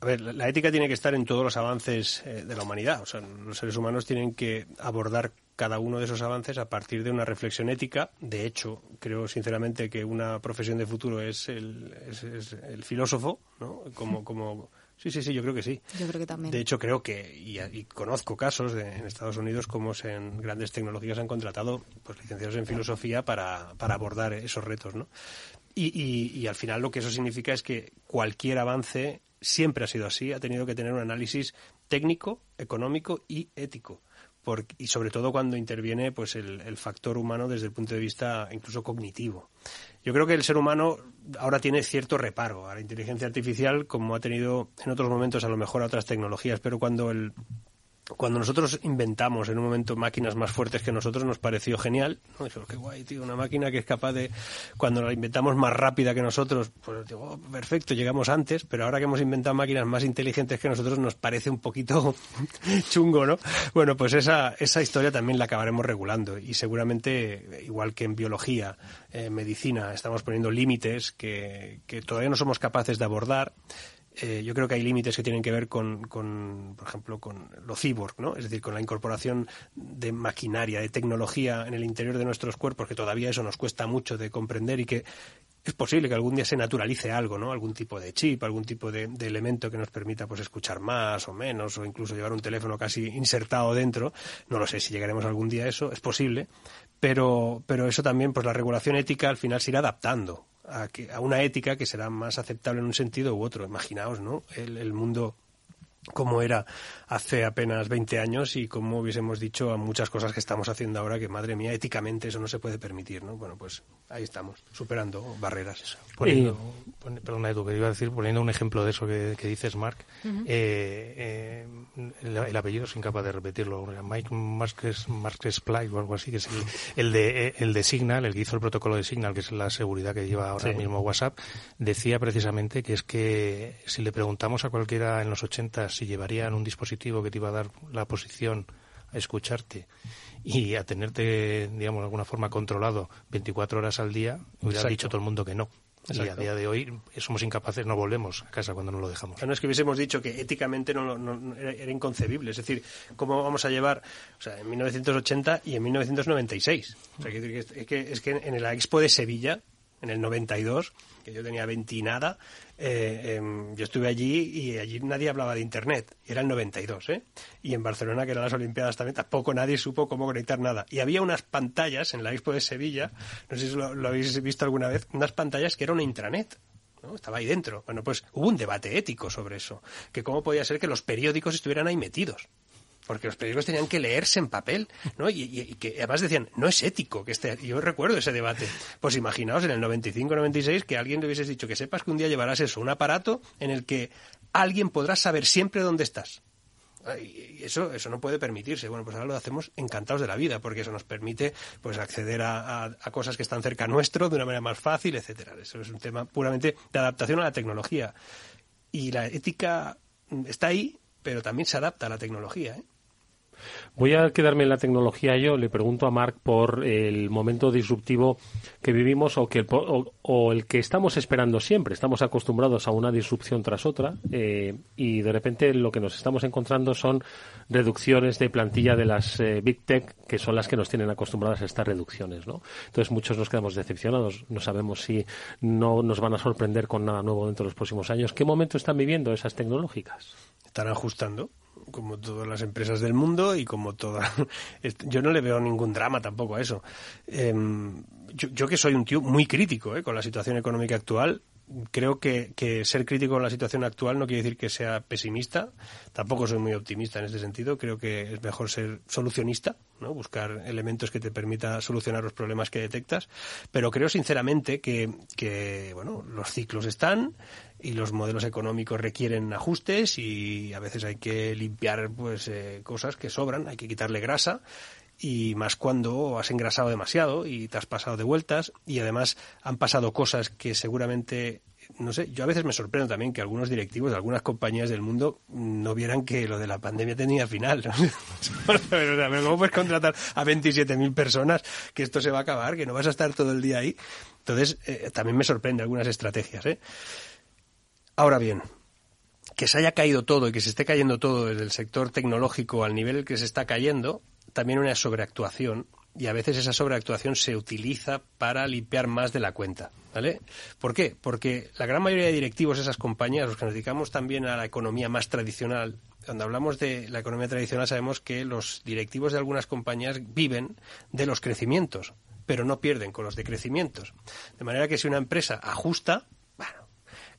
A ver, la ética tiene que estar en todos los avances eh, de la humanidad. O sea, los seres humanos tienen que abordar cada uno de esos avances a partir de una reflexión ética. De hecho, creo sinceramente que una profesión de futuro es el, es, es el filósofo, ¿no? Como, como, sí, sí, sí, yo creo que sí. Yo creo que también. De hecho, creo que, y, y conozco casos de, en Estados Unidos como se en grandes tecnológicas han contratado pues, licenciados en filosofía para, para abordar esos retos, ¿no? Y, y- y al final lo que eso significa es que cualquier avance siempre ha sido así, ha tenido que tener un análisis técnico, económico y ético. Y sobre todo cuando interviene pues el, el factor humano desde el punto de vista incluso cognitivo. Yo creo que el ser humano ahora tiene cierto reparo a la inteligencia artificial, como ha tenido en otros momentos a lo mejor a otras tecnologías, pero cuando el, cuando nosotros inventamos en un momento máquinas más fuertes que nosotros nos pareció genial, ¿no? Dijimos, qué guay, tío, una máquina que es capaz de, cuando la inventamos más rápida que nosotros, pues digo, oh, perfecto, llegamos antes, pero ahora que hemos inventado máquinas más inteligentes que nosotros nos parece un poquito chungo, ¿no? Bueno, pues esa, esa historia también la acabaremos regulando y seguramente, igual que en biología, eh, medicina, estamos poniendo límites que, que todavía no somos capaces de abordar. Eh, yo creo que hay límites que tienen que ver con, con, por ejemplo, con lo cyborg, ¿no? Es decir, con la incorporación de maquinaria, de tecnología en el interior de nuestros cuerpos, que todavía eso nos cuesta mucho de comprender y que es posible que algún día se naturalice algo, ¿no? Algún tipo de chip, algún tipo de, elemento que nos permita, pues, escuchar más o menos, o incluso llevar un teléfono casi insertado dentro. No lo sé si llegaremos algún día a eso, es posible, pero, pero eso también, pues, la regulación ética al final se irá adaptando a, que, a una ética que será más aceptable en un sentido u otro. Imaginaos, ¿no? El, el mundo como era hace apenas 20 años y como hubiésemos dicho a muchas cosas que estamos haciendo ahora que, madre mía, éticamente eso no se puede permitir, ¿no? Bueno, pues ahí estamos, superando barreras. Poniendo, pon- perdona, Edu, que iba a decir, poniendo un ejemplo de eso que, que dices, Mark, eh, eh, el, el apellido soy incapaz de repetirlo, Mike Marques, Marques Ply o algo así, que es el, el de, eh, el de Signal, el que hizo el protocolo de Signal, que es la seguridad que lleva ahora Sí. mismo WhatsApp, decía precisamente que es que si le preguntamos a cualquiera en los 80 si llevarían un dispositivo que te iba a dar la posición a escucharte y a tenerte, digamos, de alguna forma controlado 24 horas al día, hubiera Exacto. dicho todo el mundo que no. Y a día de hoy somos incapaces, no volvemos a casa cuando no lo dejamos. No es que hubiésemos dicho que éticamente no, no- no- era, inconcebible. Es decir, ¿cómo vamos a llevar o sea, en 1980 y en 1996? O sea, que es, es que, es que en la Expo de Sevilla, en el 92, que yo tenía 20 y nada, eh, em, yo estuve allí y allí nadie hablaba de Internet. Era el 92, ¿eh? Y en Barcelona, que eran las Olimpiadas también, tampoco nadie supo cómo conectar nada. Y había unas pantallas en la Expo de Sevilla, no sé si lo, lo habéis visto alguna vez, unas pantallas que era una intranet. ¿no? Estaba ahí dentro. Bueno, pues hubo un debate ético sobre eso. Que cómo podía ser que los periódicos estuvieran ahí metidos porque los periódicos tenían que leerse en papel, ¿no? Y, que además decían, no es ético que esté... Yo recuerdo ese debate. Pues imaginaos en el 95-96 que alguien le hubiese dicho que sepas que un día llevarás eso, un aparato en el que alguien podrá saber siempre dónde estás. Y eso, eso no puede permitirse. Bueno, pues ahora lo hacemos encantados de la vida, porque eso nos permite pues acceder a, cosas que están cerca nuestro de una manera más fácil, etcétera. Eso es un tema puramente de adaptación a la tecnología. Y la ética está ahí, pero también se adapta a la tecnología. ¿eh? Voy a quedarme en la tecnología yo. Le pregunto a Marc por el momento disruptivo que vivimos o, que, o, el que estamos esperando siempre. Estamos acostumbrados a una disrupción tras otra eh, y de repente lo que nos estamos encontrando son reducciones de plantilla de las eh, Big Tech que son las que nos tienen acostumbradas a estas reducciones. ¿no? Entonces muchos nos quedamos decepcionados. No sabemos si no nos van a sorprender con nada nuevo dentro de los próximos años. ¿Qué momento están viviendo esas tecnológicas? Están ajustando como todas las empresas del mundo y como toda. yo no le veo ningún drama tampoco a eso. Em, yo, que soy un tío muy crítico eh, con la situación económica actual, creo que, que, ser crítico con la situación actual no quiere decir que sea pesimista. Tampoco soy muy optimista en ese sentido. Creo que es mejor ser solucionista, ¿no? buscar elementos que te permita solucionar los problemas que detectas. Pero creo sinceramente que, que bueno, los ciclos están y los modelos económicos requieren ajustes y a veces hay que limpiar pues eh, cosas que sobran, hay que quitarle grasa y más cuando has engrasado demasiado y te has pasado de vueltas y además han pasado cosas que seguramente no sé, yo a veces me sorprendo también que algunos directivos de algunas compañías del mundo no vieran que lo de la pandemia tenía final. ¿Cómo puedes contratar a 27.000 personas que esto se va a acabar, que no vas a estar todo el día ahí? Entonces, eh, también me sorprende algunas estrategias. ¿eh? Ahora bien, que se haya caído todo y que se esté cayendo todo desde el sector tecnológico al nivel que se está cayendo, también una sobreactuación y a veces esa sobreactuación se utiliza para limpiar más de la cuenta, ¿vale? ¿Por qué? Porque la gran mayoría de directivos de esas compañías, los que nos dedicamos también a la economía más tradicional, cuando hablamos de la economía tradicional sabemos que los directivos de algunas compañías viven de los crecimientos, pero no pierden con los decrecimientos. De manera que si una empresa ajusta,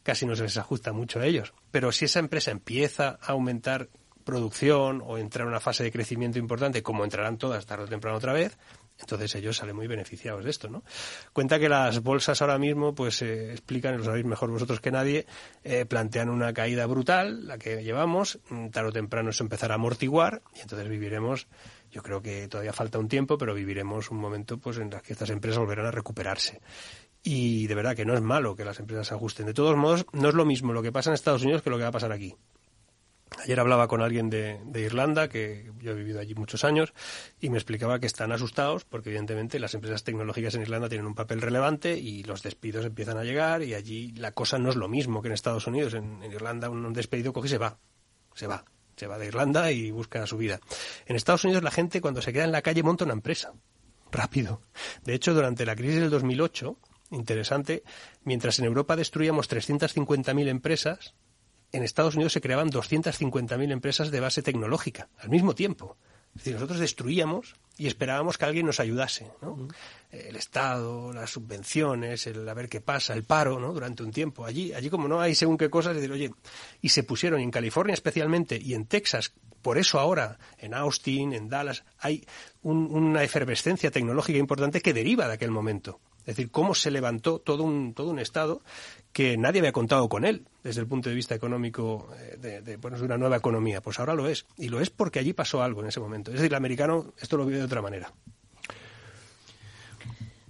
casi no se les ajusta mucho a ellos, pero si esa empresa empieza a aumentar producción o entrar en una fase de crecimiento importante, como entrarán todas tarde o temprano otra vez, entonces ellos salen muy beneficiados de esto, ¿no? Cuenta que las bolsas ahora mismo, pues eh, explican, lo sabéis mejor vosotros que nadie, eh, plantean una caída brutal, la que llevamos, mm, tarde o temprano eso empezará a amortiguar y entonces viviremos, yo creo que todavía falta un tiempo, pero viviremos un momento pues en el que estas empresas volverán a recuperarse. Y de verdad que no es malo que las empresas se ajusten. De todos modos, no es lo mismo lo que pasa en Estados Unidos que lo que va a pasar aquí. Ayer hablaba con alguien de, Irlanda, que yo he vivido allí muchos años, y me explicaba que están asustados porque evidentemente las empresas tecnológicas en Irlanda tienen un papel relevante y los despidos empiezan a llegar y allí la cosa no es lo mismo que en Estados Unidos. En, Irlanda un, despedido coge y se va, se va, se va de Irlanda y busca su vida. En Estados Unidos la gente cuando se queda en la calle monta una empresa, rápido. De hecho, durante la crisis del 2008, interesante, mientras en Europa destruíamos 350.000 empresas, en Estados Unidos se creaban 250.000 empresas de base tecnológica al mismo tiempo. Es decir, nosotros destruíamos y esperábamos que alguien nos ayudase, ¿no? El Estado, las subvenciones, el a ver qué pasa, el paro, ¿no? Durante un tiempo. Allí, allí como no hay según qué cosas, decir, oye, y se pusieron en California especialmente y en Texas, por eso ahora en Austin, en Dallas, hay una efervescencia tecnológica importante que deriva de aquel momento. Es decir, cómo se levantó todo un, todo un Estado que nadie había contado con él desde el punto de vista económico eh, de, de, bueno, de una nueva economía. Pues ahora lo es. Y lo es porque allí pasó algo en ese momento. Es decir, el americano esto lo vive de otra manera.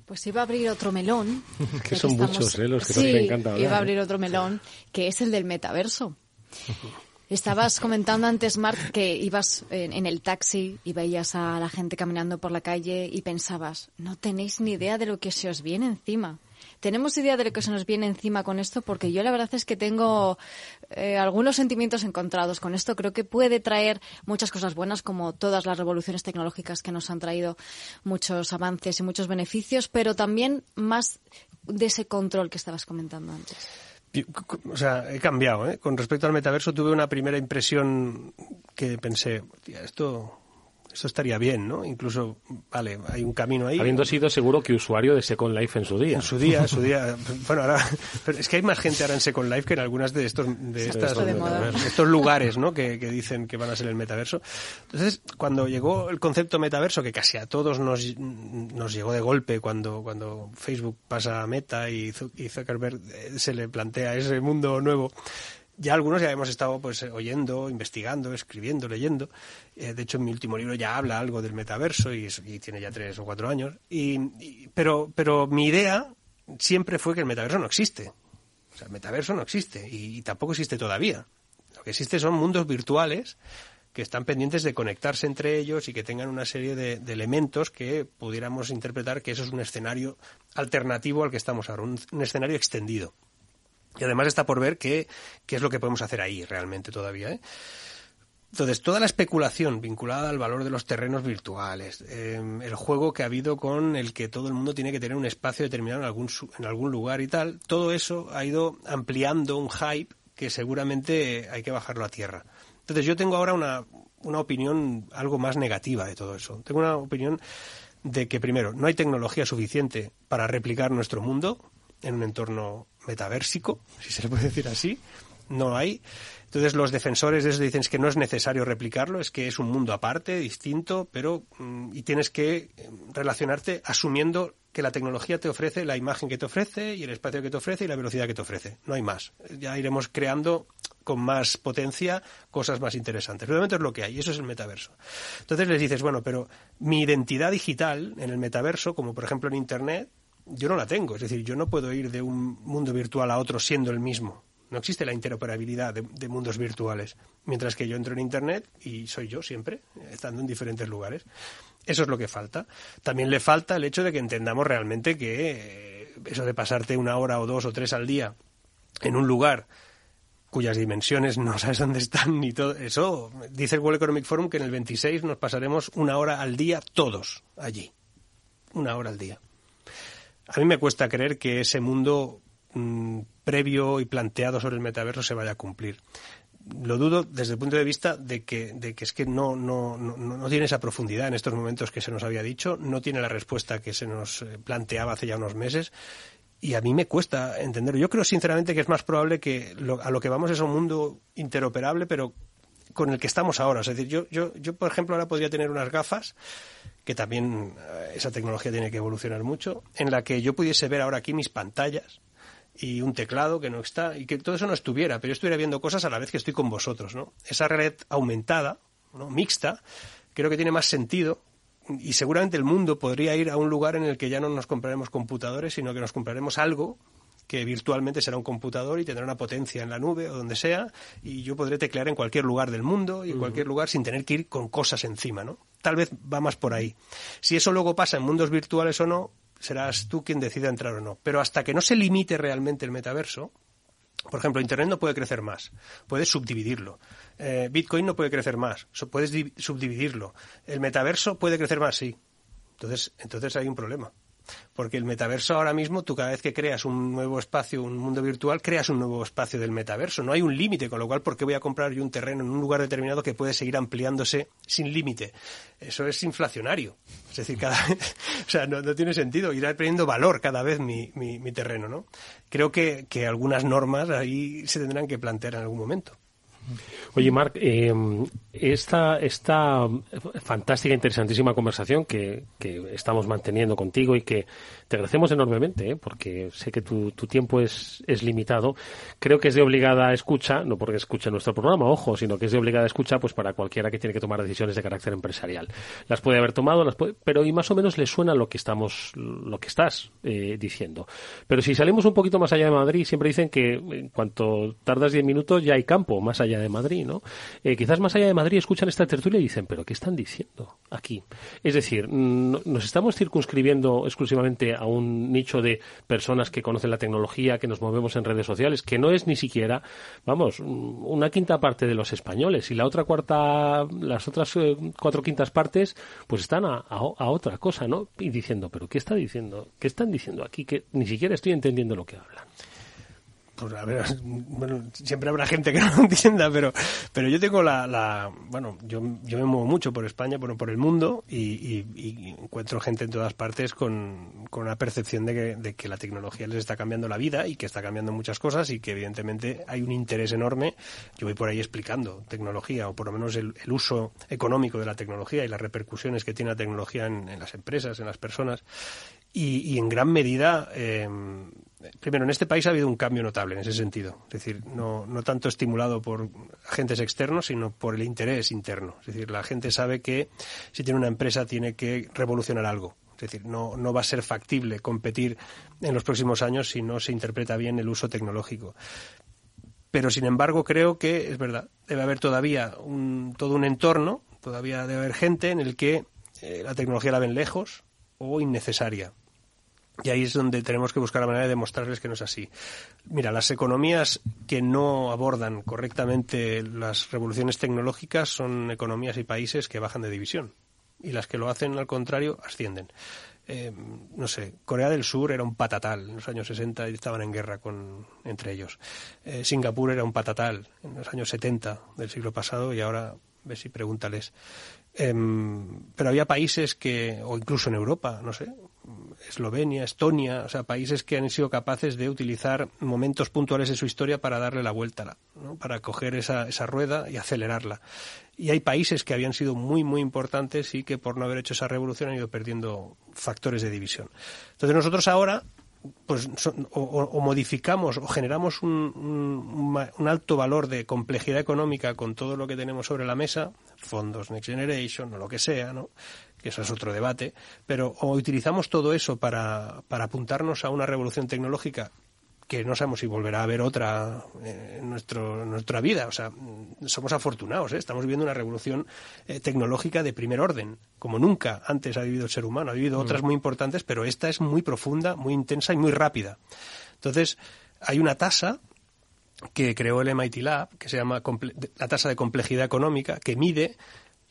Pues iba a abrir otro melón. que son muchos, ¿eh? Los que sí, te encanta iba a abrir otro melón, que es el del metaverso. Estabas comentando antes, Mark, que ibas en, el taxi y veías a la gente caminando por la calle y pensabas, no tenéis ni idea de lo que se os viene encima. ¿Tenemos idea de lo que se nos viene encima con esto? Porque yo la verdad es que tengo eh, algunos sentimientos encontrados con esto. Creo que puede traer muchas cosas buenas, como todas las revoluciones tecnológicas que nos han traído muchos avances y muchos beneficios, pero también más de ese control que estabas comentando antes. O sea, he cambiado, ¿eh? Con respecto al metaverso tuve una primera impresión que pensé, esto Eso estaría bien, ¿no? Incluso, vale, hay un camino ahí. Habiendo sido seguro que usuario de Second Life en su día. En su día, en su día. Bueno, ahora, pero es que hay más gente ahora en Second Life que en algunas de estos, de estas, estos lugares, ¿no? Que, que, dicen que van a ser el metaverso. Entonces, cuando llegó el concepto metaverso, que casi a todos nos, nos llegó de golpe cuando, cuando Facebook pasa a Meta y Zuckerberg eh, se le plantea ese mundo nuevo, ya algunos ya hemos estado pues oyendo, investigando, escribiendo, leyendo. Eh, de hecho, en mi último libro ya habla algo del metaverso y, tiene ya tres o cuatro años. Y, pero, pero mi idea siempre fue que el metaverso no existe. O sea, el metaverso no existe y, tampoco existe todavía. Lo que existe son mundos virtuales que están pendientes de conectarse entre ellos y que tengan una serie de, elementos que pudiéramos interpretar que eso es un escenario alternativo al que estamos ahora, un escenario extendido. Y además está por ver qué, qué es lo que podemos hacer ahí realmente todavía. ¿eh? Entonces, toda la especulación vinculada al valor de los terrenos virtuales, em, el juego que ha habido con el que todo el mundo tiene que tener un espacio determinado en algún, en algún lugar y tal, todo eso ha ido ampliando un hype que seguramente hay que bajarlo a tierra. Entonces, yo tengo ahora una, una opinión algo más negativa de todo eso. Tengo una opinión de que, primero, no hay tecnología suficiente para replicar nuestro mundo en un entorno metaversico, si se le puede decir así, no hay. Entonces los defensores de eso dicen que no es necesario replicarlo, es que es un mundo aparte, distinto, pero mm, y tienes que eh, relacionarte asumiendo que la tecnología te ofrece la imagen que te ofrece y el espacio que te ofrece y la velocidad que te ofrece. No hay más. Ya iremos creando con más potencia cosas más interesantes. Realmente es lo que hay, y eso es el metaverso. Entonces les dices, bueno, pero mi identidad digital en el metaverso, como por ejemplo en Internet, yo no la tengo. Es decir, yo no puedo ir de un mundo virtual a otro siendo el mismo. No existe la interoperabilidad de, mundos virtuales. Mientras que yo entro en Internet y soy yo siempre, estando en diferentes lugares. Eso es lo que falta. También le falta el hecho de que entendamos realmente que eh, eso de pasarte una hora o dos o tres al día en un lugar cuyas dimensiones no sabes dónde están ni todo eso dice el World Economic Forum que en el 26 nos pasaremos una hora al día todos allí una hora al día a mí me cuesta creer que ese mundo mm, previo y planteado sobre el metaverso se vaya a cumplir. Lo dudo desde el punto de vista de que, es que no, no, no, no tiene esa profundidad en estos momentos que se nos había dicho, no tiene la respuesta que se nos eh, planteaba hace ya unos meses y a mí me cuesta entenderlo. Yo creo sinceramente que es más probable que a lo que vamos es un mundo interoperable, pero con el que estamos ahora. Es decir, yo, yo, yo, por ejemplo, ahora podría tener unas gafas, que también eh, esa tecnología tiene que evolucionar mucho, en la que yo pudiese ver ahora aquí mis pantallas y un teclado que no está, y que todo eso no estuviera, pero yo estuviera viendo cosas a la vez que estoy con vosotros, ¿no? Esa red aumentada, ¿no? mixta, creo que tiene más sentido y seguramente el mundo podría ir a un lugar en el que ya no nos compraremos computadores, sino que nos compraremos algo que virtualmente será un computador y tendrá una potencia en la nube o donde sea, y yo podré teclear en cualquier lugar del mundo y en cualquier lugar sin tener que ir con cosas encima, ¿no? Tal vez va más por ahí. Si eso luego pasa en mundos virtuales o no, serás tú quien decida entrar o no. Pero hasta que no se limite realmente el metaverso, por ejemplo, Internet no puede crecer más, puedes subdividirlo. Eh, Bitcoin no puede crecer más, puedes subdividirlo. El metaverso puede crecer más, sí. Entonces, entonces hay un problema. Porque el metaverso ahora mismo, tú cada vez que creas un nuevo espacio, un mundo virtual, creas un nuevo espacio del metaverso. No hay un límite, con lo cual, ¿por qué voy a comprar yo un terreno en un lugar determinado que puede seguir ampliándose sin límite? Eso es inflacionario. Es decir, cada vez, o sea, no, tiene sentido. Irá perdiendo valor cada vez mi, mi, terreno, ¿no? Creo que, que algunas normas ahí se tendrán que plantear en algún momento. Oye, Marc, eh, esta, esta fantástica, interesantísima conversación que, que, estamos manteniendo contigo y que te agradecemos enormemente, ¿eh? porque sé que tu, tu tiempo es, es, limitado, creo que es de obligada escucha, no porque escuche nuestro programa, ojo, sino que es de obligada escucha pues para cualquiera que tiene que tomar decisiones de carácter empresarial. Las puede haber tomado, las puede, pero y más o menos le suena lo que estamos, lo que estás eh, diciendo. Pero si salimos un poquito más allá de Madrid, siempre dicen que en cuanto tardas 10 minutos ya hay campo más allá de Madrid, ¿no? Eh, quizás más allá de Madrid escuchan esta tertulia y dicen, pero ¿qué están diciendo aquí? Es decir, nos estamos circunscribiendo exclusivamente a un nicho de personas que conocen la tecnología, que nos movemos en redes sociales, que no es ni siquiera, vamos, una quinta parte de los españoles y la otra cuarta, las otras eh, cuatro quintas partes, pues están a, a, otra cosa, ¿no? Y diciendo, pero ¿qué está diciendo? ¿Qué están diciendo aquí? Que ni siquiera estoy entendiendo lo que hablan. Pues a ver, bueno, siempre habrá gente que no lo entienda, pero, pero yo tengo la, la bueno, yo, yo me muevo mucho por España, por, por el mundo y, encuentro gente en todas partes con, con una percepción de que, de que, la tecnología les está cambiando la vida y que está cambiando muchas cosas y que evidentemente hay un interés enorme. Yo voy por ahí explicando tecnología o por lo menos el, uso económico de la tecnología y las repercusiones que tiene la tecnología en, en las empresas, en las personas y, y en gran medida eh, primero, en este país ha habido un cambio notable en ese sentido. Es decir, no, tanto estimulado por agentes externos, sino por el interés interno. Es decir, la gente sabe que si tiene una empresa tiene que revolucionar algo. Es decir, no, no va a ser factible competir en los próximos años si no se interpreta bien el uso tecnológico. Pero, sin embargo, creo que es verdad, debe haber todavía un, todo un entorno, todavía debe haber gente en el que eh, la tecnología la ven lejos o innecesaria y ahí es donde tenemos que buscar la manera de demostrarles que no es así. Mira, las economías que no abordan correctamente las revoluciones tecnológicas son economías y países que bajan de división. Y las que lo hacen, al contrario, ascienden. Eh, no sé, Corea del Sur era un patatal en los años 60 y estaban en guerra con, entre ellos. Eh, Singapur era un patatal en los años 70 del siglo pasado y ahora, ves si pregúntales. Em, pero había países que, o incluso en Europa, no sé, Eslovenia, Estonia, o sea, países que han sido capaces de utilizar momentos puntuales de su historia para darle la vuelta, para coger esa, esa rueda y acelerarla. Y hay países que habían sido muy, muy importantes y que por no haber hecho esa revolución han ido perdiendo factores de división. Entonces nosotros ahora pues o, modificamos o generamos un, un, alto valor de complejidad económica con todo lo que tenemos sobre la mesa, fondos Next Generation o lo que sea, ¿no? Que eso es otro debate, pero o utilizamos todo eso para, para apuntarnos a una revolución tecnológica que no sabemos si volverá a haber otra en, nuestro, nuestra vida. O sea, somos afortunados, ¿eh? estamos viviendo una revolución eh, tecnológica de primer orden, como nunca antes ha vivido el ser humano. Ha vivido mm. otras muy importantes, pero esta es muy profunda, muy intensa y muy rápida. Entonces, hay una tasa que creó el MIT Lab, que se llama la tasa de complejidad económica, que mide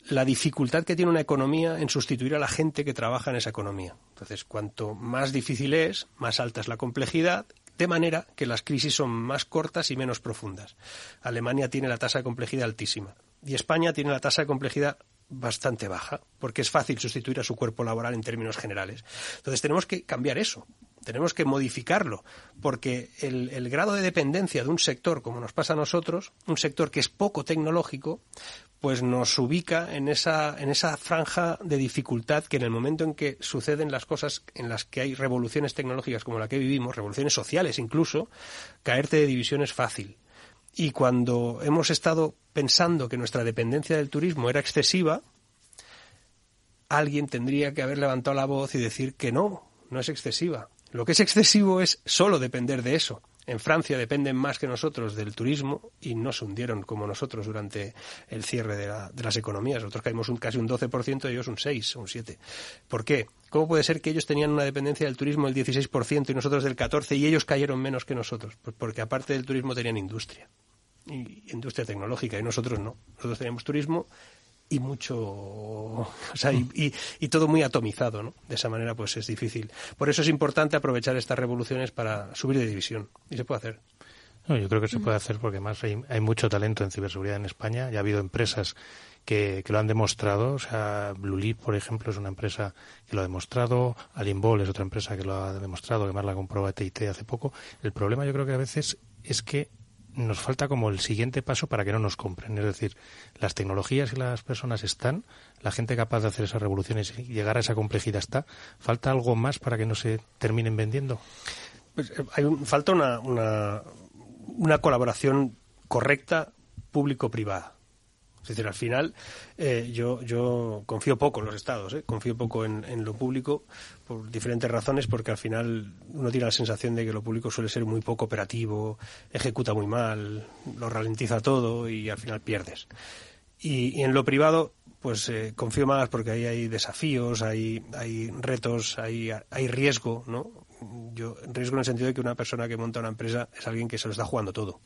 la dificultad que tiene una economía en sustituir a la gente que trabaja en esa economía. Entonces, cuanto más difícil es, más alta es la complejidad, de manera que las crisis son más cortas y menos profundas. Alemania tiene la tasa de complejidad altísima y España tiene la tasa de complejidad bastante baja, porque es fácil sustituir a su cuerpo laboral en términos generales. Entonces tenemos que cambiar eso tenemos que modificarlo, porque el, grado de dependencia de un sector, como nos pasa a nosotros, un sector que es poco tecnológico, pues nos ubica en esa, en esa franja de dificultad que en el momento en que suceden las cosas en las que hay revoluciones tecnológicas como la que vivimos, revoluciones sociales incluso, caerte de división es fácil. Y cuando hemos estado pensando que nuestra dependencia del turismo era excesiva, alguien tendría que haber levantado la voz y decir que no, no es excesiva, lo que es excesivo es solo depender de eso. En Francia dependen más que nosotros del turismo y no se hundieron como nosotros durante el cierre de, las economías. Nosotros caímos un, casi un 12%, ellos un 6 o un 7. ¿Por qué? ¿Cómo puede ser que ellos tenían una dependencia del turismo del 16% y nosotros del 14% y ellos cayeron menos que nosotros? Pues porque aparte del turismo tenían industria. Y industria tecnológica y nosotros no. Nosotros teníamos turismo y mucho, o sea, y, y, todo muy atomizado, ¿no? De esa manera, pues es difícil. Por eso es importante aprovechar estas revoluciones para subir de división. Y se puede hacer. No, yo creo que se puede hacer porque más hay, hay mucho talento en ciberseguridad en España. Ya ha habido empresas que, que, lo han demostrado. O sea, Blue por ejemplo, es una empresa que lo ha demostrado. Alimbol es otra empresa que lo ha demostrado, que más la compró a TIT hace poco. El problema yo creo que a veces es que nos falta como el siguiente paso para que no nos compren. Es decir, las tecnologías y las personas están, la gente capaz de hacer esas revoluciones y llegar a esa complejidad está. ¿Falta algo más para que no se terminen vendiendo? Pues, eh, hay falta una, una, una colaboración correcta público-privada. Es decir, al final eh, yo, yo confío poco en los estados, ¿eh? confío poco en, lo público por diferentes razones, porque al final uno tiene la sensación de que lo público suele ser muy poco operativo, ejecuta muy mal, lo ralentiza todo y al final pierdes. Y, en lo privado, pues eh, confío más porque ahí hay desafíos, hay, hay retos, hay, hay riesgo, ¿no? Yo riesgo en el sentido de que una persona que monta una empresa es alguien que se lo está jugando todo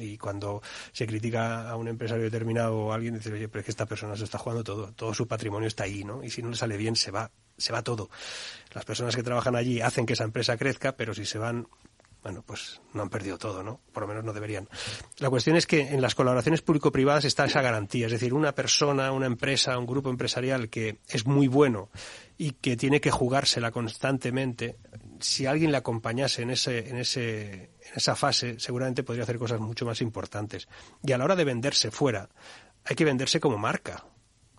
y cuando se critica a un empresario determinado o alguien, dice, oye, pero es que esta persona se está jugando todo, todo su patrimonio está ahí, ¿no? Y si no le sale bien, se va, se va todo. Las personas que trabajan allí hacen que esa empresa crezca, pero si se van bueno, pues no han perdido todo, ¿no? Por lo menos no deberían. La cuestión es que en las colaboraciones público-privadas está esa garantía, es decir, una persona, una empresa, un grupo empresarial que es muy bueno y que tiene que jugársela constantemente, si alguien le acompañase en ese, en ese, en esa fase, seguramente podría hacer cosas mucho más importantes. Y a la hora de venderse fuera, hay que venderse como marca,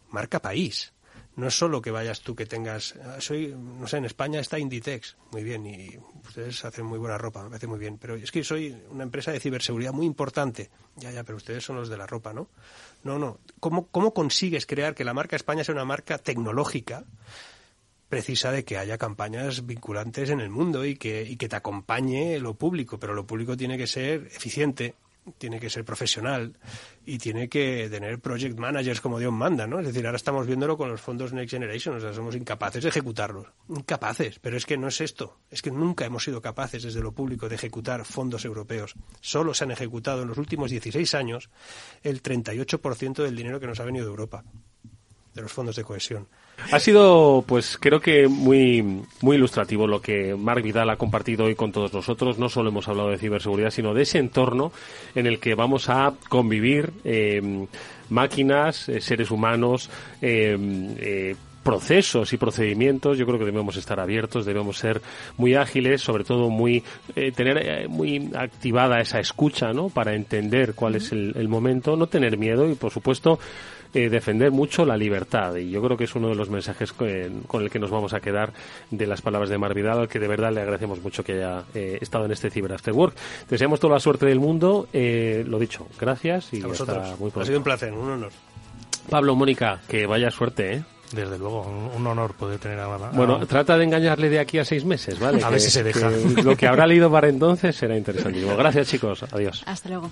marca país no es solo que vayas tú que tengas, ah, soy, no sé, en España está Inditex, muy bien, y ustedes hacen muy buena ropa, me parece muy bien, pero es que soy una empresa de ciberseguridad muy importante, ya, ya, pero ustedes son los de la ropa, ¿no? No, no, ¿cómo, cómo consigues crear que la marca España sea una marca tecnológica? Precisa de que haya campañas vinculantes en el mundo y que, y que te acompañe lo público, pero lo público tiene que ser eficiente, tiene que ser profesional y tiene que tener project managers como Dios manda, ¿no? Es decir, ahora estamos viéndolo con los fondos Next Generation, o sea, somos incapaces de ejecutarlos. Incapaces, pero es que no es esto. Es que nunca hemos sido capaces desde lo público de ejecutar fondos europeos. Solo se han ejecutado en los últimos 16 años el 38% del dinero que nos ha venido de Europa de los fondos de cohesión. Ha sido, pues creo que muy, muy ilustrativo lo que Marc Vidal ha compartido hoy con todos nosotros. No solo hemos hablado de ciberseguridad, sino de ese entorno en el que vamos a convivir eh, máquinas, eh, seres humanos, eh, procesos y procedimientos, yo creo que debemos estar abiertos, debemos ser muy ágiles, sobre todo muy tener muy activada esa escucha, ¿no? Para entender cuál es el, el, momento, no tener miedo y, por supuesto, eh, defender mucho la libertad. Y yo creo que es uno de los mensajes con, el que nos vamos a quedar de las palabras de Mar Vidal, al que de verdad le agradecemos mucho que haya eh, estado en este Cyber After Work. Deseamos toda la suerte del mundo. Eh, lo dicho, gracias y hasta muy pronto. Ha sido un placer, un honor. Pablo, Mónica, que vaya suerte, ¿eh? Desde luego, un, honor poder tener a, a Bueno, trata de engañarle de aquí a seis meses, ¿vale? A ver si se deja. lo que habrá leído para entonces será interesantísimo. Gracias, chicos. Adiós. Hasta luego.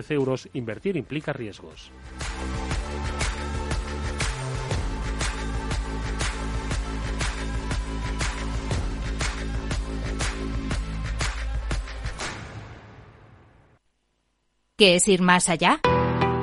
10 euros, invertir implica riesgos. ¿Qué es ir más allá?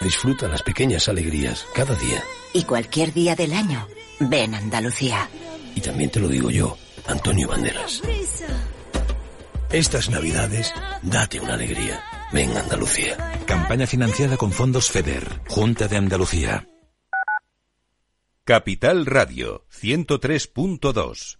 Disfruta las pequeñas alegrías cada día. Y cualquier día del año. Ven Andalucía. Y también te lo digo yo, Antonio Banderas. Estas navidades, date una alegría. Ven Andalucía. Campaña financiada con fondos FEDER, Junta de Andalucía. Capital Radio, 103.2.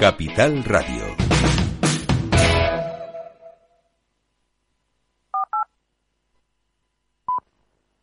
Capital Radio.